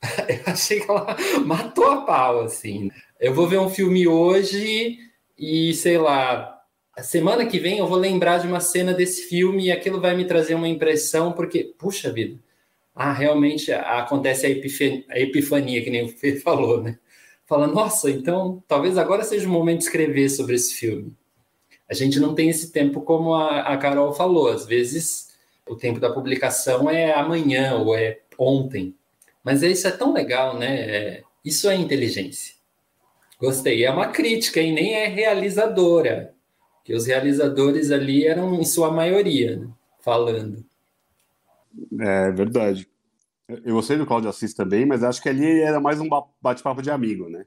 Speaker 3: eu achei que ela matou a pau assim. Eu vou ver um filme hoje e sei lá, semana que vem eu vou lembrar de uma cena desse filme e aquilo vai me trazer uma impressão, porque, puxa vida, ah, realmente acontece a epifania, a epifania que nem o Fê falou, né? Fala, nossa, então talvez agora seja o momento de escrever sobre esse filme. A gente não tem esse tempo como a, a Carol falou, às vezes o tempo da publicação é amanhã ou é ontem. Mas isso é tão legal, né? É, isso é inteligência. Gostei. É uma crítica e nem é realizadora, que os realizadores ali eram em sua maioria né? falando.
Speaker 2: É verdade. Eu gostei do Claudio Assis também, mas acho que ali era mais um bate-papo de amigo, né?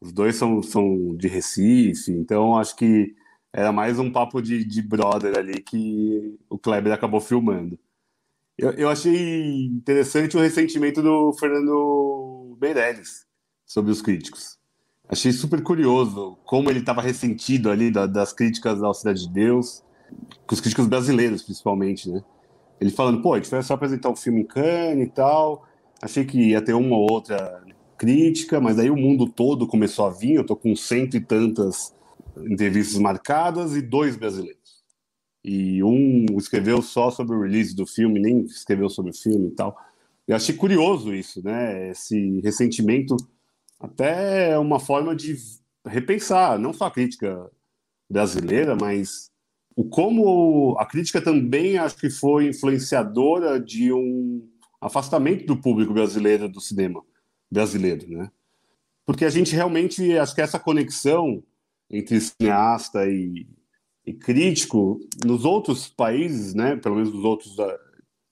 Speaker 2: Os dois são, são de Recife, então acho que era mais um papo de, de brother ali que o Kleber acabou filmando. Eu, eu achei interessante o ressentimento do Fernando Meirelles sobre os críticos. Achei super curioso como ele estava ressentido ali da, das críticas da Cidade de Deus, com os críticos brasileiros, principalmente, né? Ele falando, pô, a gente vai só apresentar o um filme em Cannes e tal. Achei que ia ter uma ou outra crítica, mas aí o mundo todo começou a vir. Eu tô com cento e tantas entrevistas marcadas e dois brasileiros. E um escreveu só sobre o release do filme, nem escreveu sobre o filme e tal. Eu achei curioso isso, né? Esse ressentimento, até é uma forma de repensar, não só a crítica brasileira, mas o como a crítica também acho que foi influenciadora de um afastamento do público brasileiro do cinema brasileiro, né? Porque a gente realmente acho que essa conexão entre cineasta e, e crítico nos outros países, né? Pelo menos nos outros,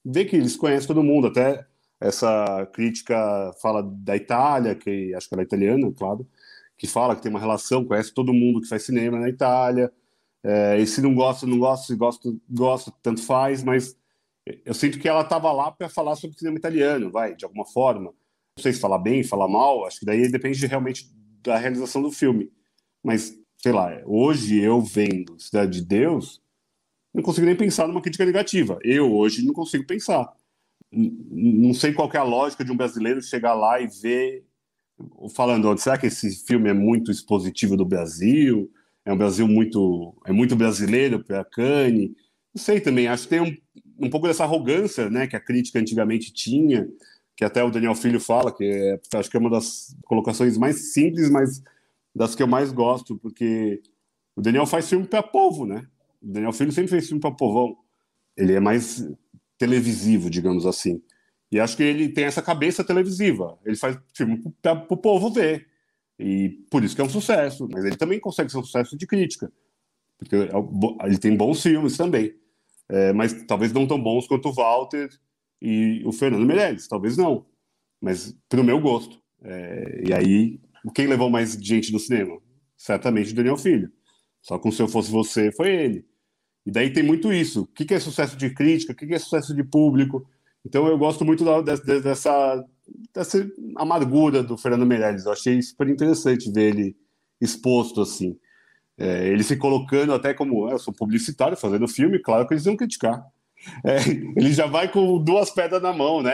Speaker 2: vê que eles conhecem todo mundo, até essa crítica fala da Itália, que acho que ela é italiana, claro, que fala que tem uma relação, conhece todo mundo que faz cinema na Itália, é, e se não gosta, não gosta, se gosta, gosta, tanto faz, mas eu sinto que ela estava lá para falar sobre cinema italiano, vai, de alguma forma. Não sei se falar bem, falar mal, acho que daí depende de, realmente da realização do filme. Mas, sei lá, hoje eu vendo Cidade de Deus, não consigo nem pensar numa crítica negativa. Eu hoje não consigo pensar. Não sei qual é a lógica de um brasileiro chegar lá e ver falando, será que esse filme é muito expositivo do Brasil? é um Brasil muito é muito brasileiro para Cane. Não sei também, acho que tem um, um pouco dessa arrogância, né, que a crítica antigamente tinha, que até o Daniel Filho fala, que é, acho que é uma das colocações mais simples, mas das que eu mais gosto, porque o Daniel faz filme para povo, né? O Daniel Filho sempre fez filme para povão. Ele é mais televisivo, digamos assim. E acho que ele tem essa cabeça televisiva. Ele faz filme para o povo ver. E por isso que é um sucesso, mas ele também consegue ser um sucesso de crítica, porque é ele tem bons filmes também, é, mas talvez não tão bons quanto o Walter e o Fernando Meirelles, talvez não, mas para o meu gosto. É, e aí, quem levou mais gente no cinema? Certamente o Daniel Filho. Só com Se Eu Fosse Você foi ele. E daí tem muito isso. O que é sucesso de crítica? O que é sucesso de público? Então eu gosto muito da, dessa, dessa amargura do Fernando Meirelles. Eu achei super interessante ver ele exposto assim. É, ele se colocando até como ah, eu sou publicitário fazendo filme, claro que eles vão criticar. É, ele já vai com duas pedras na mão, né?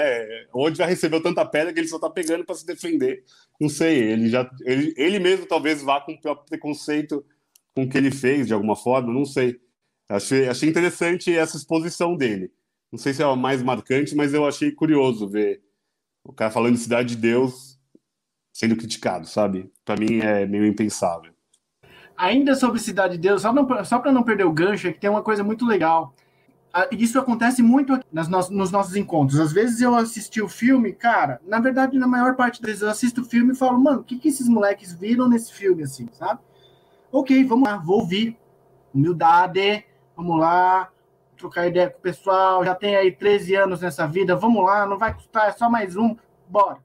Speaker 2: Onde já recebeu tanta pedra que ele só tá pegando para se defender. Não sei, ele já ele, ele mesmo talvez vá com o próprio preconceito com o que ele fez de alguma forma, não sei. Achei, achei interessante essa exposição dele. Não sei se é a mais marcante, mas eu achei curioso ver o cara falando de Cidade de Deus sendo criticado, sabe? Para mim é meio impensável.
Speaker 1: Ainda sobre Cidade de Deus, só, só para não perder o gancho, é que tem uma coisa muito legal. Isso acontece muito nas no, nos nossos encontros. Às vezes eu assisti o filme, cara, na verdade, na maior parte das vezes eu assisto o filme e falo, mano, o que, que esses moleques viram nesse filme, assim, sabe? Ok, vamos lá, vou ouvir. Humildade, vamos lá, trocar ideia com o pessoal, já tem aí 13 anos nessa vida, vamos lá, não vai custar, é só mais um, bora.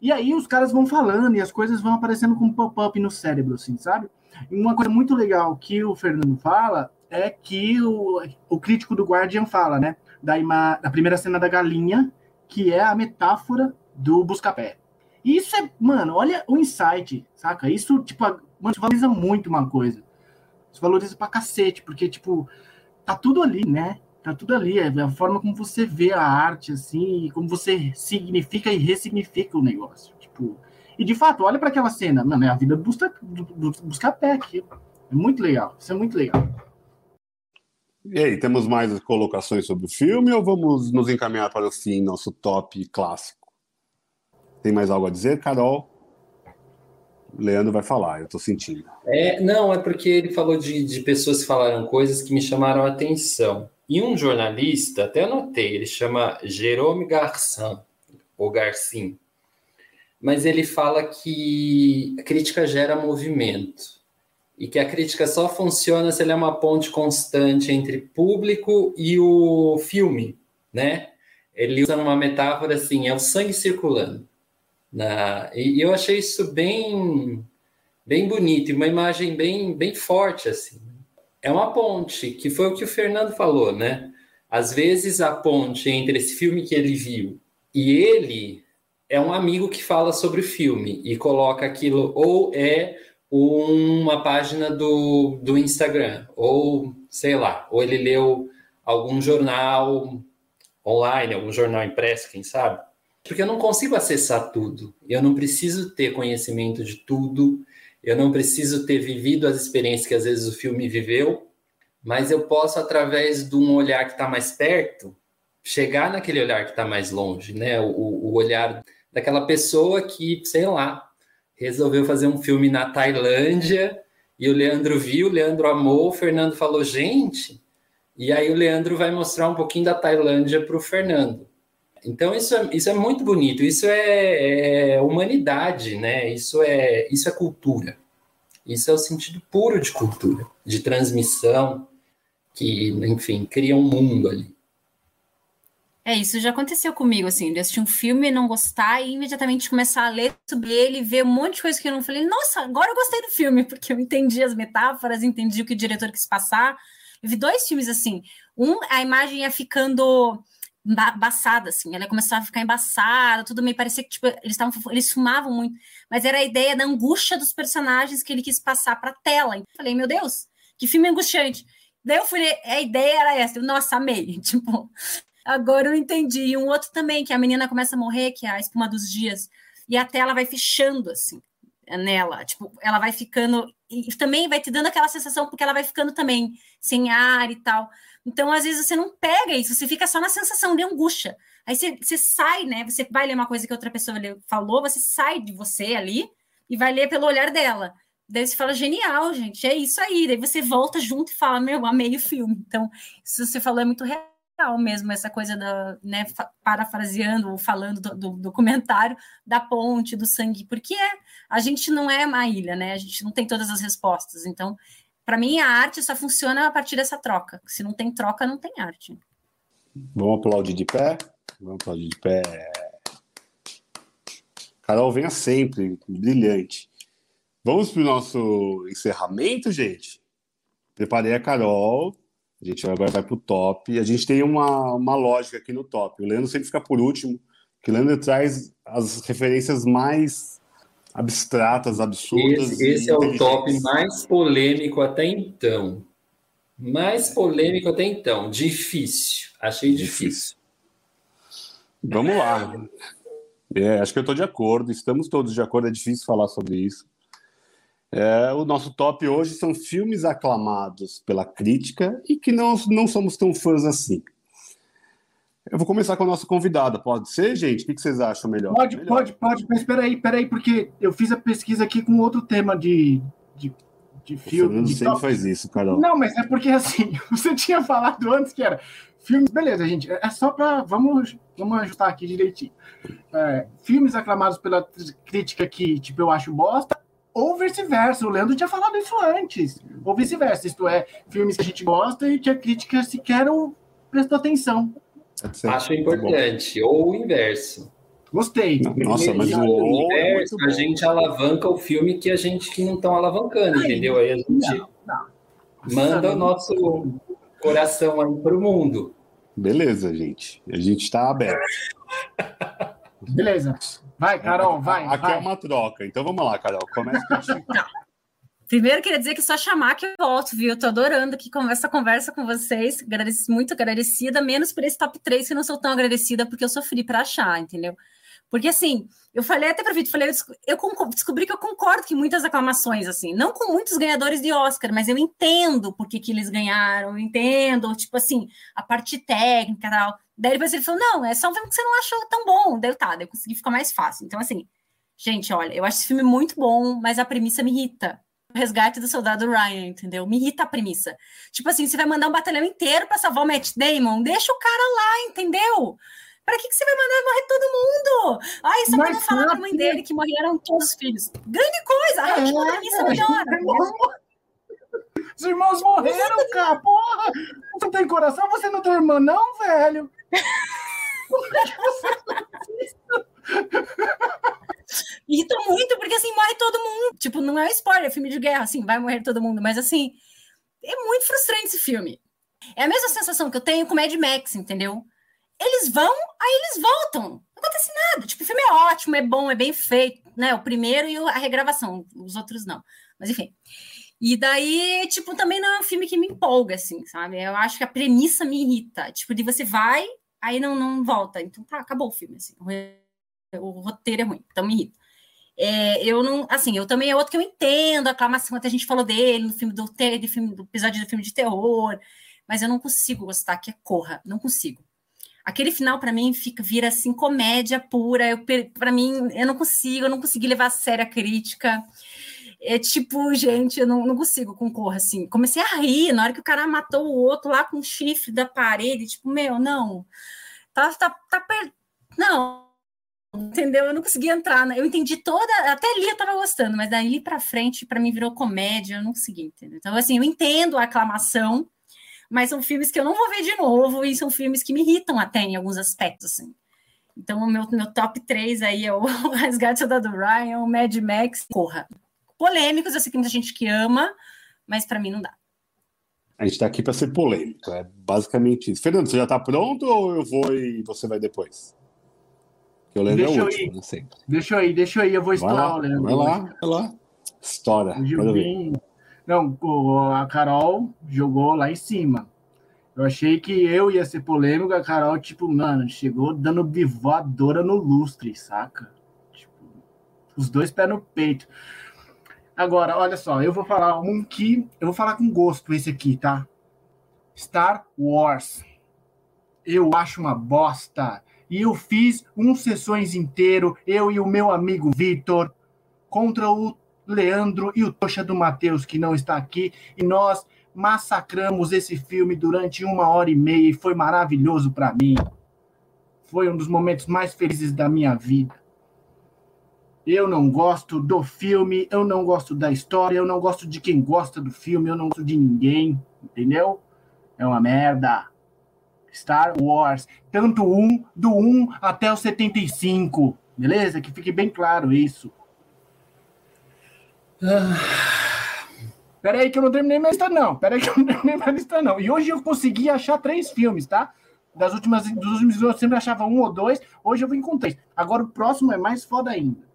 Speaker 1: E aí os caras vão falando e as coisas vão aparecendo com pop-up no cérebro, assim, sabe? E uma coisa muito legal que o Fernando fala é que o, o crítico do Guardian fala, né? Da, ima, da primeira cena da galinha, que é a metáfora do Buscapé. Isso é, mano, olha o insight, saca? Isso, tipo, mano, valoriza muito uma coisa. Isso valoriza pra cacete, porque, tipo, tá tudo ali, né? Tá tudo ali, é a forma como você vê a arte, assim, como você significa e ressignifica o negócio. Tipo, e de fato, olha para aquela cena, mano, é a vida do, do, do buscar pé aqui. É muito legal, isso é muito legal.
Speaker 2: E aí, temos mais colocações sobre o filme ou vamos nos encaminhar para o fim, nosso top clássico? Tem mais algo a dizer, Carol? Leandro vai falar, eu tô sentindo.
Speaker 3: É, não, é porque ele falou de, de pessoas que falaram coisas que me chamaram a atenção. E um jornalista, até anotei, ele chama Jerome Garçan, ou Garcin. mas ele fala que a crítica gera movimento e que a crítica só funciona se ela é uma ponte constante entre público e o filme, né? Ele usa uma metáfora assim, é o sangue circulando. Na... E eu achei isso bem, bem bonito, e uma imagem bem, bem forte assim. É uma ponte, que foi o que o Fernando falou, né? Às vezes a ponte entre esse filme que ele viu e ele é um amigo que fala sobre o filme e coloca aquilo ou é uma página do, do Instagram, ou sei lá, ou ele leu algum jornal online, algum jornal impresso, quem sabe? Porque eu não consigo acessar tudo, eu não preciso ter conhecimento de tudo, eu não preciso ter vivido as experiências que às vezes o filme viveu, mas eu posso, através de um olhar que está mais perto, chegar naquele olhar que está mais longe, né? O, o olhar daquela pessoa que, sei lá, resolveu fazer um filme na Tailândia e o Leandro viu, o Leandro amou, o Fernando falou, gente, e aí o Leandro vai mostrar um pouquinho da Tailândia para o Fernando. Então isso é, isso é muito bonito, isso é, é, humanidade, né? Isso é, isso é cultura. Isso é o sentido puro de cultura, de transmissão, que, enfim, cria um mundo ali.
Speaker 4: É, isso já aconteceu comigo, assim, de assistir um filme, não gostar e imediatamente começar a ler sobre ele, ver um monte de coisa que eu não falei, nossa, agora eu gostei do filme, porque eu entendi as metáforas, entendi o que o diretor quis passar. Eu vi dois filmes assim. Um, a imagem ia ficando embaçada, assim, ela começava a ficar embaçada, tudo meio parecia que tipo, eles estavam eles fumavam muito, mas era a ideia da angústia dos personagens que ele quis passar para tela. Então, falei, meu Deus, que filme angustiante. Daí eu fui, a ideia era essa, nossa, amei, tipo, Agora eu entendi. E um outro também, que a menina começa a morrer, que é a espuma dos dias, e a tela vai fechando, assim, nela. Tipo, ela vai ficando. E também vai te dando aquela sensação, porque ela vai ficando também sem ar e tal. Então, às vezes, você não pega isso, você fica só na sensação de angústia. Aí você, você sai, né? Você vai ler uma coisa que outra pessoa falou, você sai de você ali e vai ler pelo olhar dela. Daí você fala, genial, gente, é isso aí. Daí você volta junto e fala, meu, amei o filme. Então, isso que você falou é muito real mesmo, essa coisa da, né, parafraseando ou falando do, do, documentário da ponte, do sangue, porque é, a gente não é uma ilha, né? A gente não tem todas as respostas. Então, para mim, a arte só funciona a partir dessa troca. Se não tem troca, não tem arte.
Speaker 2: Vamos aplaudir de pé? Vamos aplaudir de pé. Carol, venha sempre, brilhante. Vamos para o nosso encerramento, gente? Preparei a Carol a gente agora vai para o top. A gente tem uma, uma lógica aqui no top. O Leandro sempre fica por último, que o Leandro traz as referências mais abstratas, absurdas.
Speaker 3: Esse, esse é o top mais polêmico até então. Mais polêmico até então. Difícil. Achei difícil. difícil.
Speaker 2: Vamos lá. É, acho que eu estou de acordo. Estamos todos de acordo. É difícil falar sobre isso. É, o nosso top hoje são filmes aclamados pela crítica e que não, não somos tão fãs assim. Eu vou começar com a nossa convidada, pode ser, gente? O que vocês acham melhor?
Speaker 1: Pode,
Speaker 2: melhor.
Speaker 1: pode, pode, mas espera aí, espera aí, porque eu fiz a pesquisa aqui com outro tema de, de, de filme.
Speaker 2: Não sei faz isso, Carol.
Speaker 1: Não, mas é porque assim, você tinha falado antes que era filmes. Beleza, gente, é só para. Vamos, vamos ajustar aqui direitinho. É, filmes aclamados pela crítica que, tipo, eu acho bosta ou vice-versa. O Leandro tinha falado isso antes. Ou vice-versa. Isto é, filmes que a gente gosta e que a crítica sequer prestou atenção.
Speaker 3: Acho importante. Ou o inverso.
Speaker 1: Gostei.
Speaker 2: Nossa, mas o,
Speaker 3: inverso, a gente alavanca o filme que a gente que não estão alavancando, entendeu? Aí a gente não, não. manda o nosso coração aí para o mundo.
Speaker 2: Beleza, gente. A gente está aberto.
Speaker 1: Beleza. Vai, Carol, vai.
Speaker 2: Aqui
Speaker 1: vai.
Speaker 2: é uma troca. Então vamos lá, Carol. Começa com
Speaker 4: Primeiro, queria dizer que só chamar que eu volto, viu? Eu tô adorando que essa conversa com vocês. Agradeci, muito agradecida, menos por esse top 3, que eu não sou tão agradecida porque eu sofri para achar, entendeu? Porque, assim, eu falei até para Vitor, falei, eu, eu descobri que eu concordo que muitas aclamações, assim, não com muitos ganhadores de Oscar, mas eu entendo por que, que eles ganharam, eu entendo, tipo assim, a parte técnica e tal. Daí depois ele falou: não, é só um filme que você não achou tão bom. Daí eu, tá, daí eu consegui ficar mais fácil. Então, assim, gente, olha, eu acho esse filme muito bom, mas a premissa me irrita. O resgate do soldado Ryan, entendeu? Me irrita a premissa. Tipo assim, você vai mandar um batalhão inteiro para salvar o Matt Damon, deixa o cara lá, entendeu? Pra que, que você vai mandar morrer todo mundo? Ai, só pra não falar pra mãe dele que morreram todos os filhos. Grande coisa! A gente manda missa melhora.
Speaker 1: Os irmãos morreram, cara, porra! Você tem coração, você não tem irmã, não, velho?
Speaker 4: Irrita muito, porque assim, morre todo mundo. Tipo, não é spoiler, é filme de guerra, assim, vai morrer todo mundo. Mas assim, é muito frustrante esse filme. É a mesma sensação que eu tenho com Mad Max, entendeu? Eles vão, aí eles voltam. Não acontece nada. Tipo, o filme é ótimo, é bom, é bem feito, né? O primeiro e a regravação, os outros não. Mas enfim. E daí, tipo, também não é um filme que me empolga, assim, sabe? Eu acho que a premissa me irrita. Tipo, de você vai, aí não, não volta. Então tá, acabou o filme, assim. O, roteiro é ruim, então me irrita. É, eu não, assim, eu também é outro que eu entendo a aclamação, até a gente falou dele no filme do, de filme, do episódio do filme de terror, mas eu não consigo gostar que é corra, não consigo. Aquele final para mim fica vira assim comédia pura, para mim eu não consigo, eu não consegui levar a sério a crítica. É tipo, gente, eu não, não consigo com corra assim. Comecei a rir na hora que o cara matou o outro lá com o chifre da parede, tipo, meu, não. Tá tá tá per... não, entendeu? Eu não consegui entrar. Né? Eu entendi toda. Até ali eu tava gostando, mas daí para frente, para mim, virou comédia, eu não consegui, entendeu? Então, assim, eu entendo a aclamação, mas são filmes que eu não vou ver de novo e são filmes que me irritam até em alguns aspectos, assim. Então, o meu, meu top 3 aí é o Resgate da do Ryan, o Mad Max, Corra. Polêmicos, eu sei que muita gente que ama, mas para mim não dá.
Speaker 2: A gente está aqui para ser polêmico, é basicamente isso. Fernando, você já está pronto ou eu vou e você vai depois?
Speaker 1: Eu lembro deixa é o último, né, sempre. Deixa eu ir, deixa eu ir, eu vou estourar
Speaker 2: o Leandro. Vai lá, vai lá. Estoura.
Speaker 1: Não, a Carol jogou lá em cima. Eu achei que eu ia ser polêmico, a Carol, tipo, mano, chegou dando bivoadora no lustre, saca? Tipo, os dois pés no peito. Agora, olha só, eu vou falar um que. Eu vou falar com gosto esse aqui, tá? Star Wars. Eu acho uma bosta. E eu fiz um sessões inteiro, eu e o meu amigo Vitor, contra o Leandro e o Tocha do Matheus, que não está aqui, e nós massacramos esse filme durante uma hora e meia e foi maravilhoso para mim. Foi um dos momentos mais felizes da minha vida. Eu não gosto do filme, eu não gosto da história, eu não gosto de quem gosta do filme, eu não gosto de ninguém, entendeu? É uma merda. Star Wars, tanto um, do 1 até o 75, beleza? Que fique bem claro isso. Ah. Peraí que eu não terminei minha lista, não. Peraí que eu não terminei minha lista, não. E hoje eu consegui achar três filmes, tá? Das últimas, dos últimos eu sempre achava um ou dois, hoje eu vim com três. Agora o próximo é mais foda ainda.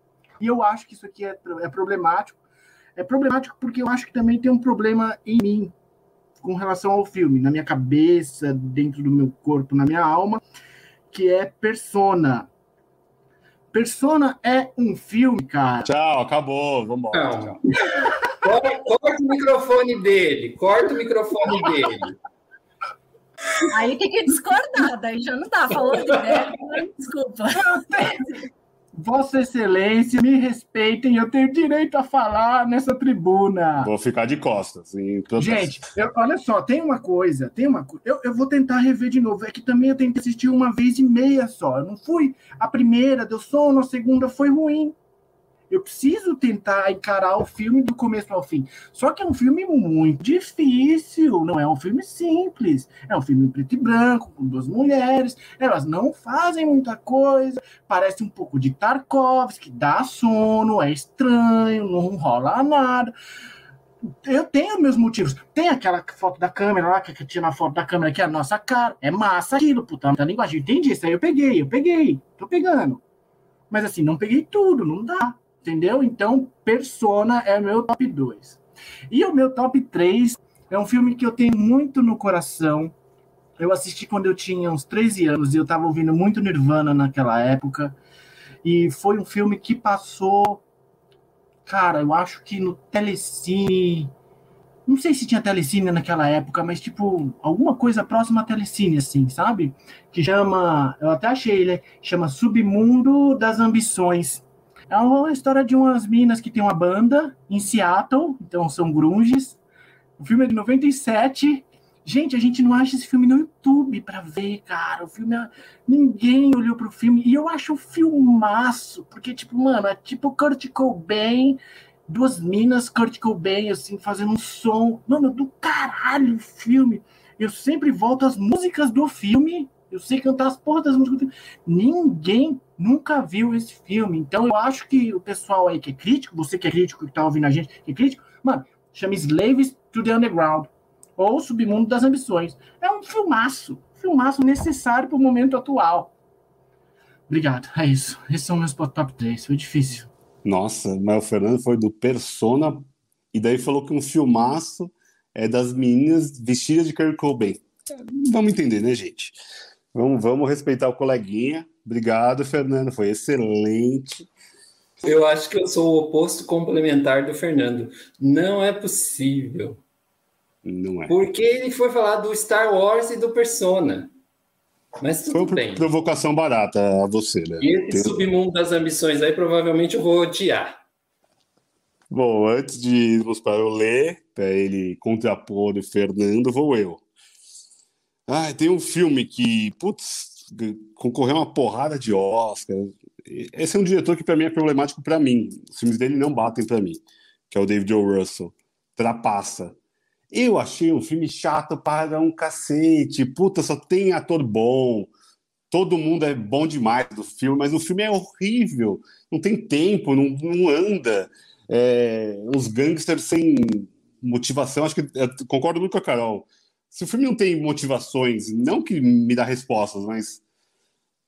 Speaker 1: E eu acho que isso aqui é, é problemático. É problemático porque eu acho que também tem um problema em mim, com relação ao filme, na minha cabeça, dentro do meu corpo, na minha alma, que é Persona. Persona é um filme, cara.
Speaker 2: Tchau, acabou, vamos embora.
Speaker 3: Corta, corta o microfone dele, corta o microfone dele.
Speaker 4: Aí tem que discordar, daí já não dá, falou de velho, desculpa.
Speaker 1: Vossa Excelência, me respeitem, eu tenho direito a falar nessa tribuna.
Speaker 2: Vou ficar de costas.
Speaker 1: Gente, eu, olha só, tem uma coisa, tem uma eu, eu vou tentar rever de novo. É que também eu tentei assistir uma vez e meia só. Eu não fui. A primeira deu sono, a segunda foi ruim. Eu preciso tentar encarar o filme do começo ao fim. Só que é um filme muito difícil, não é um filme simples. É um filme preto e branco, com duas mulheres. Elas não fazem muita coisa. Parece um pouco de Tarkovsky, dá sono, é estranho, não rola nada eu tenho meus motivos. Tem aquela foto da câmera lá, que tinha na foto da câmera que é a nossa cara. É massa aquilo, puta, muita linguagem. Entendi isso aí, eu peguei, eu peguei, tô pegando. Mas assim, não peguei tudo, não dá entendeu? Então, Persona é meu top 2. E o meu top 3 é um filme que eu tenho muito no coração. Eu assisti quando eu tinha uns 13 anos e eu estava ouvindo muito Nirvana naquela época. E foi um filme que passou, cara, eu acho que no Telecine. Não sei se tinha Telecine naquela época, mas tipo, alguma coisa próxima a Telecine, assim, sabe? Que chama, eu até achei ele, chama Submundo das Ambições é uma história de umas minas que tem uma banda em Seattle, então são grunges. O filme é de 97 Gente, a gente não acha esse filme no YouTube para ver, cara. O filme. É... Ninguém olhou pro filme. E eu acho um filmaço. Porque, tipo, mano, é tipo Kurt Cobain, duas minas Kurt Cobain, assim, fazendo um som. Mano, do caralho o filme. Eu sempre volto às músicas do filme. Eu sei cantar as porras das músicas do filme. Ninguém nunca viu esse filme. Então eu acho que o pessoal aí que é crítico, você que é crítico, que tá ouvindo a gente, que é crítico, mano, chama Slaves to the Underground ou Submundo das Ambições. É um filmaço, filmaço necessário para o momento atual. Obrigado, é isso. Esses são meus top 3, foi difícil.
Speaker 2: Nossa, mas o Fernando foi do Persona e daí falou que um filmaço é das meninas vestidas de Kurt Cobain. Vamos entender, né, gente? Vamos, vamos respeitar o coleguinha. Obrigado, Fernando, foi excelente.
Speaker 3: Eu acho que eu sou o oposto complementar do Fernando. Não é possível.
Speaker 2: Não é.
Speaker 3: Porque ele foi falar do Star Wars e do Persona. Mas tudo
Speaker 2: foi
Speaker 3: bem.
Speaker 2: provocação barata a você, né?
Speaker 3: E esse Tem... submundo das ambições aí, provavelmente eu vou odiar.
Speaker 2: Bom, antes de irmos para o Lê, para ele contrapor o Fernando, vou eu. Ah, tem um filme que, putz, concorreu uma porrada de Oscar. Esse é um diretor que para mim é problemático para mim. Os filmes dele não batem para mim, que é o David O. Russell. Trapassa. Eu achei um filme chato para um cacete. Puta, só tem ator bom. Todo mundo é bom demais do filme, mas o filme é horrível. Não tem tempo, não, não anda. É, uns gangsters sem motivação. Acho que concordo muito com a Carol. Se o filme não tem motivações, não que me dá respostas, mas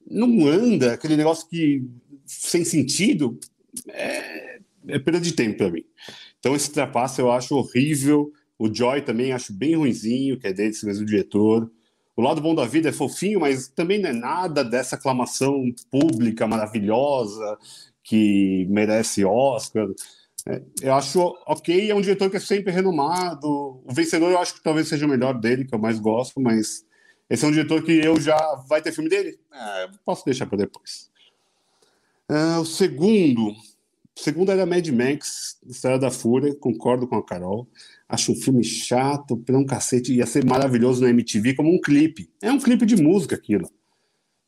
Speaker 2: não anda, aquele negócio que sem sentido, é, é perda de tempo para mim. Então esse trapaço eu acho horrível. O Joy também acho bem ruinzinho, que é desse mesmo diretor. O Lado Bom da Vida é fofinho, mas também não é nada dessa aclamação pública maravilhosa que merece Oscar. É, eu acho ok, é um diretor que é sempre renomado. O vencedor eu acho que talvez seja o melhor dele, que eu mais gosto, mas esse é um diretor que eu já. Vai ter filme dele? É, posso deixar para depois. É, o segundo. O segundo era Mad Max, História da Fúria, concordo com a Carol. Acho um filme chato, pra um cacete. Ia ser maravilhoso na MTV como um clipe. É um clipe de música aquilo.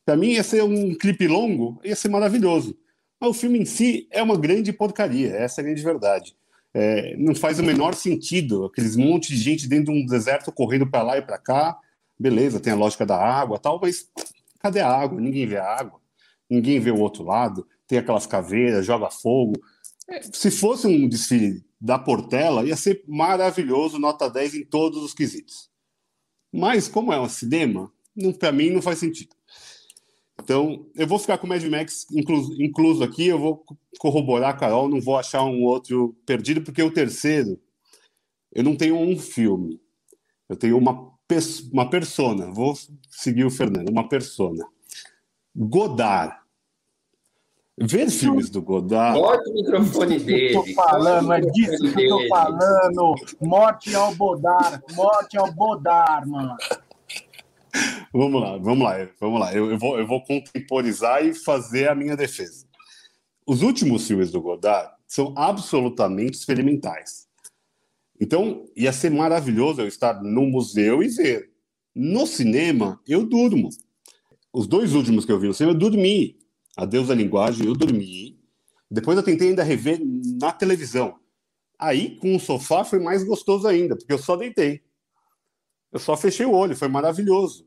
Speaker 2: Para mim ia ser um clipe longo, ia ser maravilhoso. O filme em si é uma grande porcaria, essa é a grande verdade. É, não faz o menor sentido aqueles monte de gente dentro de um deserto correndo para lá e para cá. Beleza, tem a lógica da água tal, mas cadê a água? Ninguém vê a água, ninguém vê o outro lado. Tem aquelas caveiras, joga fogo. É, se fosse um desfile da Portela, ia ser maravilhoso, nota 10 em todos os quesitos. Mas, como é um cinema, para mim não faz sentido. Então, eu vou ficar com o Mad Max incluso, incluso aqui, eu vou corroborar, Carol, não vou achar um outro perdido, porque o terceiro, eu não tenho um filme, eu tenho uma, uma persona, vou seguir o Fernando, uma persona. Godard. Ver filmes do Godard.
Speaker 3: Bota o microfone dele.
Speaker 1: Tô falando, é disso que eu tô falando. Morte ao Bodar, morte ao Bodar, mano.
Speaker 2: Vamos lá, vamos lá, vamos lá. Eu, eu, vou, eu vou contemporizar e fazer a minha defesa. Os últimos filmes do Godard são absolutamente experimentais. Então, ia ser maravilhoso eu estar no museu e ver. No cinema, eu durmo. Os dois últimos que eu vi no cinema, eu dormi. Adeus à linguagem, eu dormi. Depois eu tentei ainda rever na televisão. Aí, com o sofá, foi mais gostoso ainda, porque eu só deitei. Eu só fechei o olho, foi maravilhoso.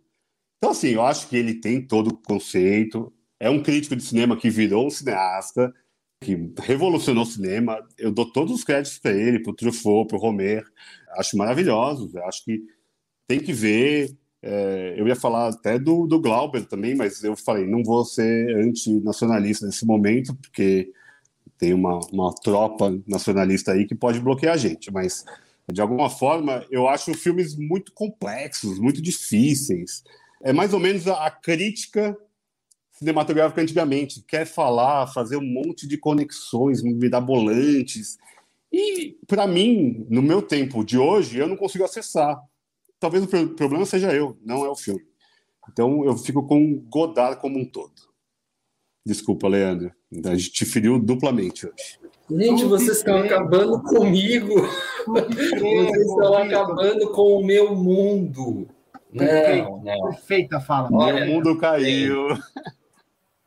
Speaker 2: Então, assim, eu acho que ele tem todo o conceito. É um crítico de cinema que virou um cineasta, que revolucionou o cinema. Eu dou todos os créditos para ele, para o Truffaut, para o Romer. Acho maravilhosos. Acho que tem que ver. É, eu ia falar até do, do Glauber também, mas eu falei, não vou ser antinacionalista nesse momento, porque tem uma, uma tropa nacionalista aí que pode bloquear a gente, mas de alguma forma eu acho filmes muito complexos, muito difíceis. É mais ou menos a, a crítica cinematográfica antigamente, quer falar, fazer um monte de conexões mirabolantes. E, para mim, no meu tempo de hoje, eu não consigo acessar talvez o problema seja eu, não é o filme. Então eu fico com Godard como um todo. Desculpa, Leandro. A gente te feriu duplamente hoje.
Speaker 3: Gente, vocês estão acabando comigo. Vocês estão acabando com o meu mundo.
Speaker 1: Não, não. Perfeita fala.
Speaker 2: Olha, meu mundo caiu.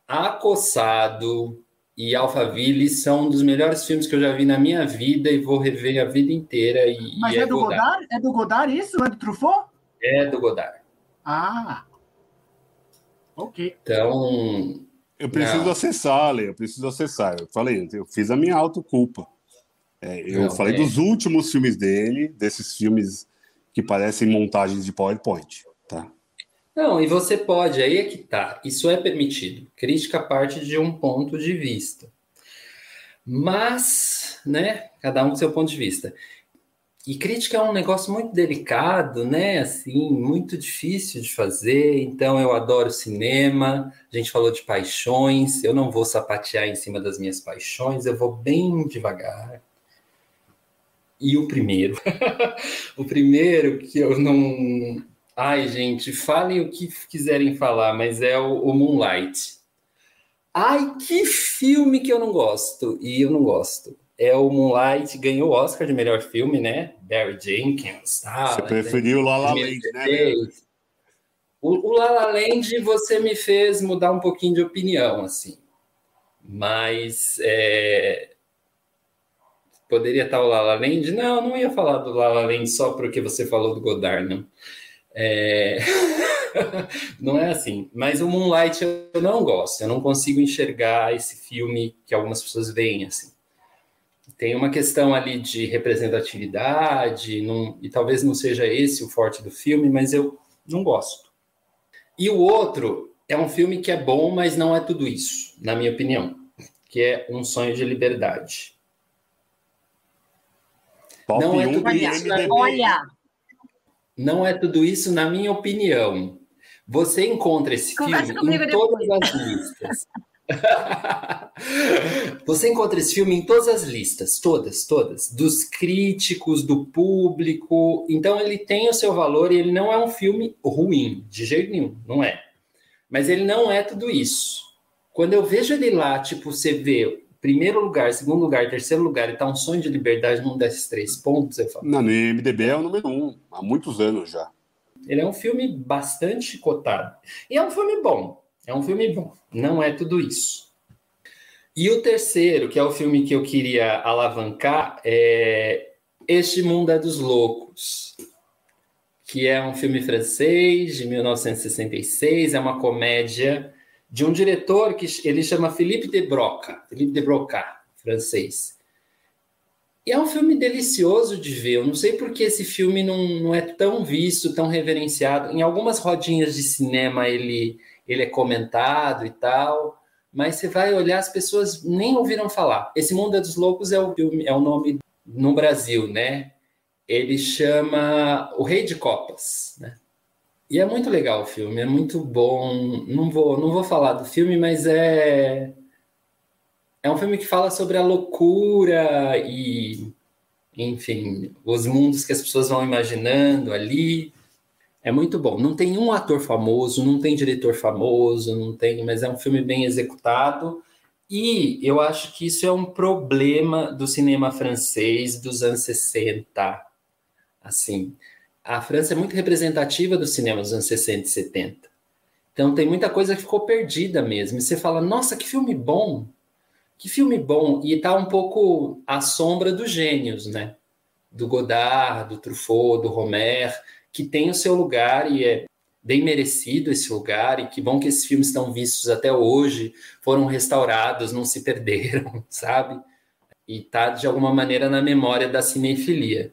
Speaker 3: Acossado e Alphaville são um dos melhores filmes que eu já vi na minha vida e vou rever a vida inteira. E,
Speaker 1: Mas
Speaker 3: e
Speaker 1: é, é, do Godard? Godard? É do Godard isso? Não é do Truffaut?
Speaker 3: É do Godard.
Speaker 1: Ah, ok.
Speaker 3: Então,
Speaker 2: eu preciso não. acessar, Lê, eu preciso acessar. Eu falei, eu fiz a minha autoculpa. É, eu não, falei é. dos últimos filmes dele, desses filmes que parecem montagens de PowerPoint, tá?
Speaker 3: Não, e você pode, aí é que tá. Isso é permitido. Crítica parte de um ponto de vista. Mas, né, cada um com seu ponto de vista. E crítica é um negócio muito delicado, né? Assim, muito difícil de fazer. Então, eu adoro cinema. A gente falou de paixões. Eu não vou sapatear em cima das minhas paixões. Eu vou bem devagar. E o primeiro, o primeiro que eu não. Ai, gente, falem o que quiserem falar, mas é o, o Moonlight. Ai, que filme que eu não gosto. E eu não gosto é o Moonlight, ganhou o Oscar de melhor filme, né? Barry Jenkins.
Speaker 2: Tá, você preferiu o La La Land, né?
Speaker 3: O, o La La Land você me fez mudar um pouquinho de opinião, assim. Mas é... poderia estar o La La Land? Não, não ia falar do La La Land só porque você falou do Godard, não. É... não é assim. Mas o Moonlight eu não gosto. Eu não consigo enxergar esse filme que algumas pessoas veem assim tem uma questão ali de representatividade, não, e talvez não seja esse o forte do filme, mas eu não gosto. E o outro é um filme que é bom, mas não é tudo isso, na minha opinião, que é Um Sonho de Liberdade.
Speaker 2: Top não é tudo isso. Na... Olha!
Speaker 3: Não é tudo isso, na minha opinião. Você encontra esse Conversa filme em todas depois. as listas. Você encontra esse filme em todas as listas, todas, todas, dos críticos, do público. Então ele tem o seu valor e ele não é um filme ruim, de jeito nenhum, não é. Mas ele não é tudo isso. Quando eu vejo ele lá, tipo, você vê primeiro lugar, segundo lugar, terceiro lugar e tá um sonho de liberdade num desses três pontos, eu falo.
Speaker 2: Não, no IMDB é o número um, há muitos anos já.
Speaker 3: Ele é um filme bastante cotado. E é um filme bom. É um filme bom, não é tudo isso. E o terceiro, que é o filme que eu queria alavancar, é Este Mundo é dos Loucos, que é um filme francês de 1966, é uma comédia de um diretor que ele chama Philippe de Broca, Philippe de Broca, francês. E é um filme delicioso de ver. Eu não sei por que esse filme não, não é tão visto, tão reverenciado. Em algumas rodinhas de cinema ele ele é comentado e tal, mas você vai olhar, as pessoas nem ouviram falar. Esse Mundo é dos Loucos é o, é o nome no Brasil, né? Ele chama O Rei de Copas, né? E é muito legal o filme, é muito bom. Não vou, não vou falar do filme, mas é é um filme que fala sobre a loucura e, enfim, os mundos que as pessoas vão imaginando ali. É muito bom. Não tem um ator famoso, não tem diretor famoso, não tem, mas é um filme bem executado. E eu acho que isso é um problema do cinema francês dos anos 60. Assim, a França é muito representativa do cinema dos anos 60 e 70. Então tem muita coisa que ficou perdida mesmo. E você fala, nossa, que filme bom! Que filme bom! E tá um pouco à sombra dos gênios, né? Do Godard, do Truffaut, do Romer que tem o seu lugar e é bem merecido esse lugar e que bom que esses filmes estão vistos até hoje, foram restaurados, não se perderam, sabe? E tá de alguma maneira na memória da cinefilia.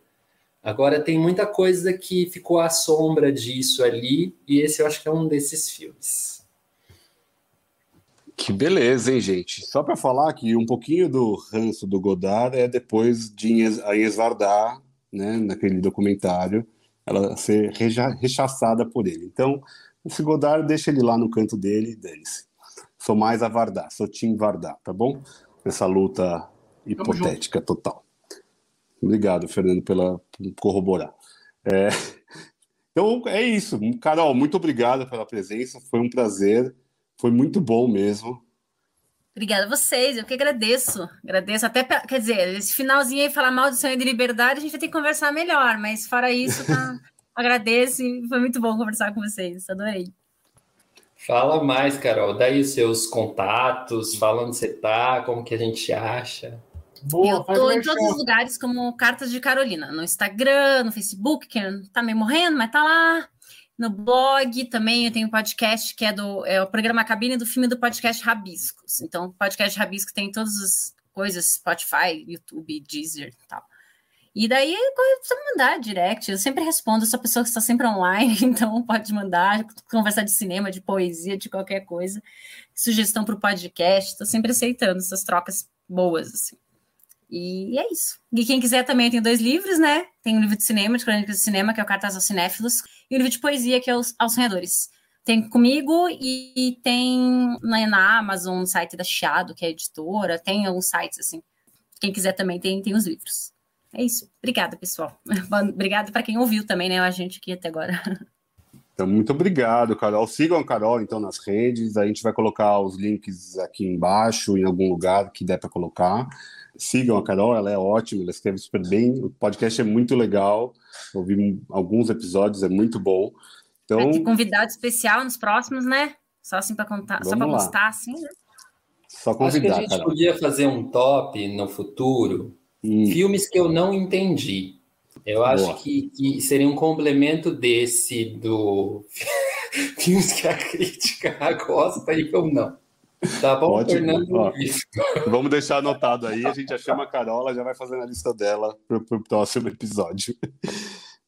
Speaker 3: Agora tem muita coisa que ficou à sombra disso ali e esse eu acho que é um desses filmes.
Speaker 2: Que beleza, hein, gente? Só para falar que um pouquinho do ranço do Godard é depois de Inês né, naquele documentário, ela ser rechaçada por ele. Então, esse Godard deixa ele lá no canto dele, dane-se. Sou mais a Vardar, sou Tim Vardar, tá bom? Nessa luta hipotética total. Obrigado, Fernando, pela por corroborar. É, então é isso. Carol, muito obrigado pela presença. Foi um prazer. Foi muito bom mesmo.
Speaker 4: Obrigada a vocês, eu que agradeço. Agradeço até, quer dizer, esse finalzinho aí, falar mal do sonho de liberdade, a gente vai ter que conversar melhor, mas fora isso, tá, agradeço e foi muito bom conversar com vocês, adorei.
Speaker 3: Fala mais, Carol, daí os seus contatos, fala onde você tá, como que a gente acha.
Speaker 4: Boa, eu tô em todos os lugares como Cartas de Carolina, no Instagram, no Facebook, que tá meio morrendo, mas tá lá. No blog também eu tenho um podcast que é do é o programa Cabine do filme do podcast Rabiscos. Então, o podcast Rabisco tem todas as coisas, Spotify, YouTube, Deezer e tal. E daí precisa mandar direct. Eu sempre respondo, eu sou pessoa que está sempre online, então pode mandar, conversar de cinema, de poesia, de qualquer coisa. Sugestão para o podcast, estou sempre aceitando essas trocas boas, assim. E é isso. E quem quiser também tem dois livros, né? Tem um livro de cinema, de crônicas de cinema, que é o Cartas aos Cinéfilos, e um livro de poesia, que é os Aos Sonhadores. Tem comigo e tem na, na Amazon, no site da Chiado, que é editora, tem alguns sites assim. Quem quiser também tem, tem os livros. É isso. Obrigada, pessoal. Obrigada para quem ouviu também, né? A gente aqui até agora.
Speaker 2: Então, muito obrigado, Carol. Sigam a Carol, então, nas redes. A gente vai colocar os links aqui embaixo, em algum lugar que der para colocar. Sigam a Carol, ela é ótima, ela escreve super bem. O podcast é muito legal. Ouvi alguns episódios, é muito bom. Então,
Speaker 4: Vai ter convidado especial nos próximos, né? Só assim para contar, só para gostar, assim, né?
Speaker 2: Só convidar.
Speaker 3: Acho que a gente Carol. podia fazer um top no futuro. Hum. Filmes que eu não entendi. Eu acho que, que, seria um complemento desse do filmes que a crítica gosta e eu não. Tá bom, Ótimo. Fernando? Ó,
Speaker 2: vamos deixar anotado aí, a gente já chama a Carola, já vai fazendo a lista dela para o próximo episódio.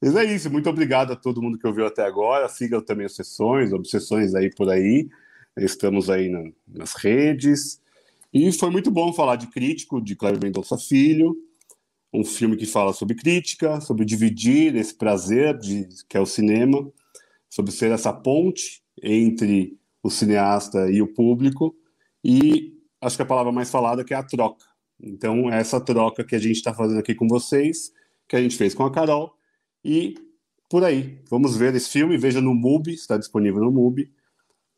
Speaker 2: Mas é isso, muito obrigado a todo mundo que ouviu até agora. Sigam também as sessões, obsessões aí por aí. Estamos aí na, nas redes. E foi muito bom falar de Crítico, de Cléber Mendonça Filho, um filme que fala sobre crítica, sobre dividir esse prazer de, que é o cinema, sobre ser essa ponte entre o cineasta e o público, e acho que a palavra mais falada que é a troca. Então, é essa troca que a gente está fazendo aqui com vocês, que a gente fez com a Carol, e por aí. Vamos ver esse filme, veja no MUBI, está disponível no MUBI.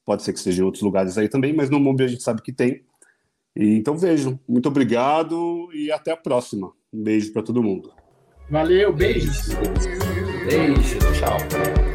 Speaker 2: Pode ser que esteja em outros lugares aí também, mas no MUBI a gente sabe que tem. E, então vejam. Muito obrigado e até a próxima. Um beijo para todo mundo.
Speaker 1: Valeu, beijo.
Speaker 3: Beijo, tchau.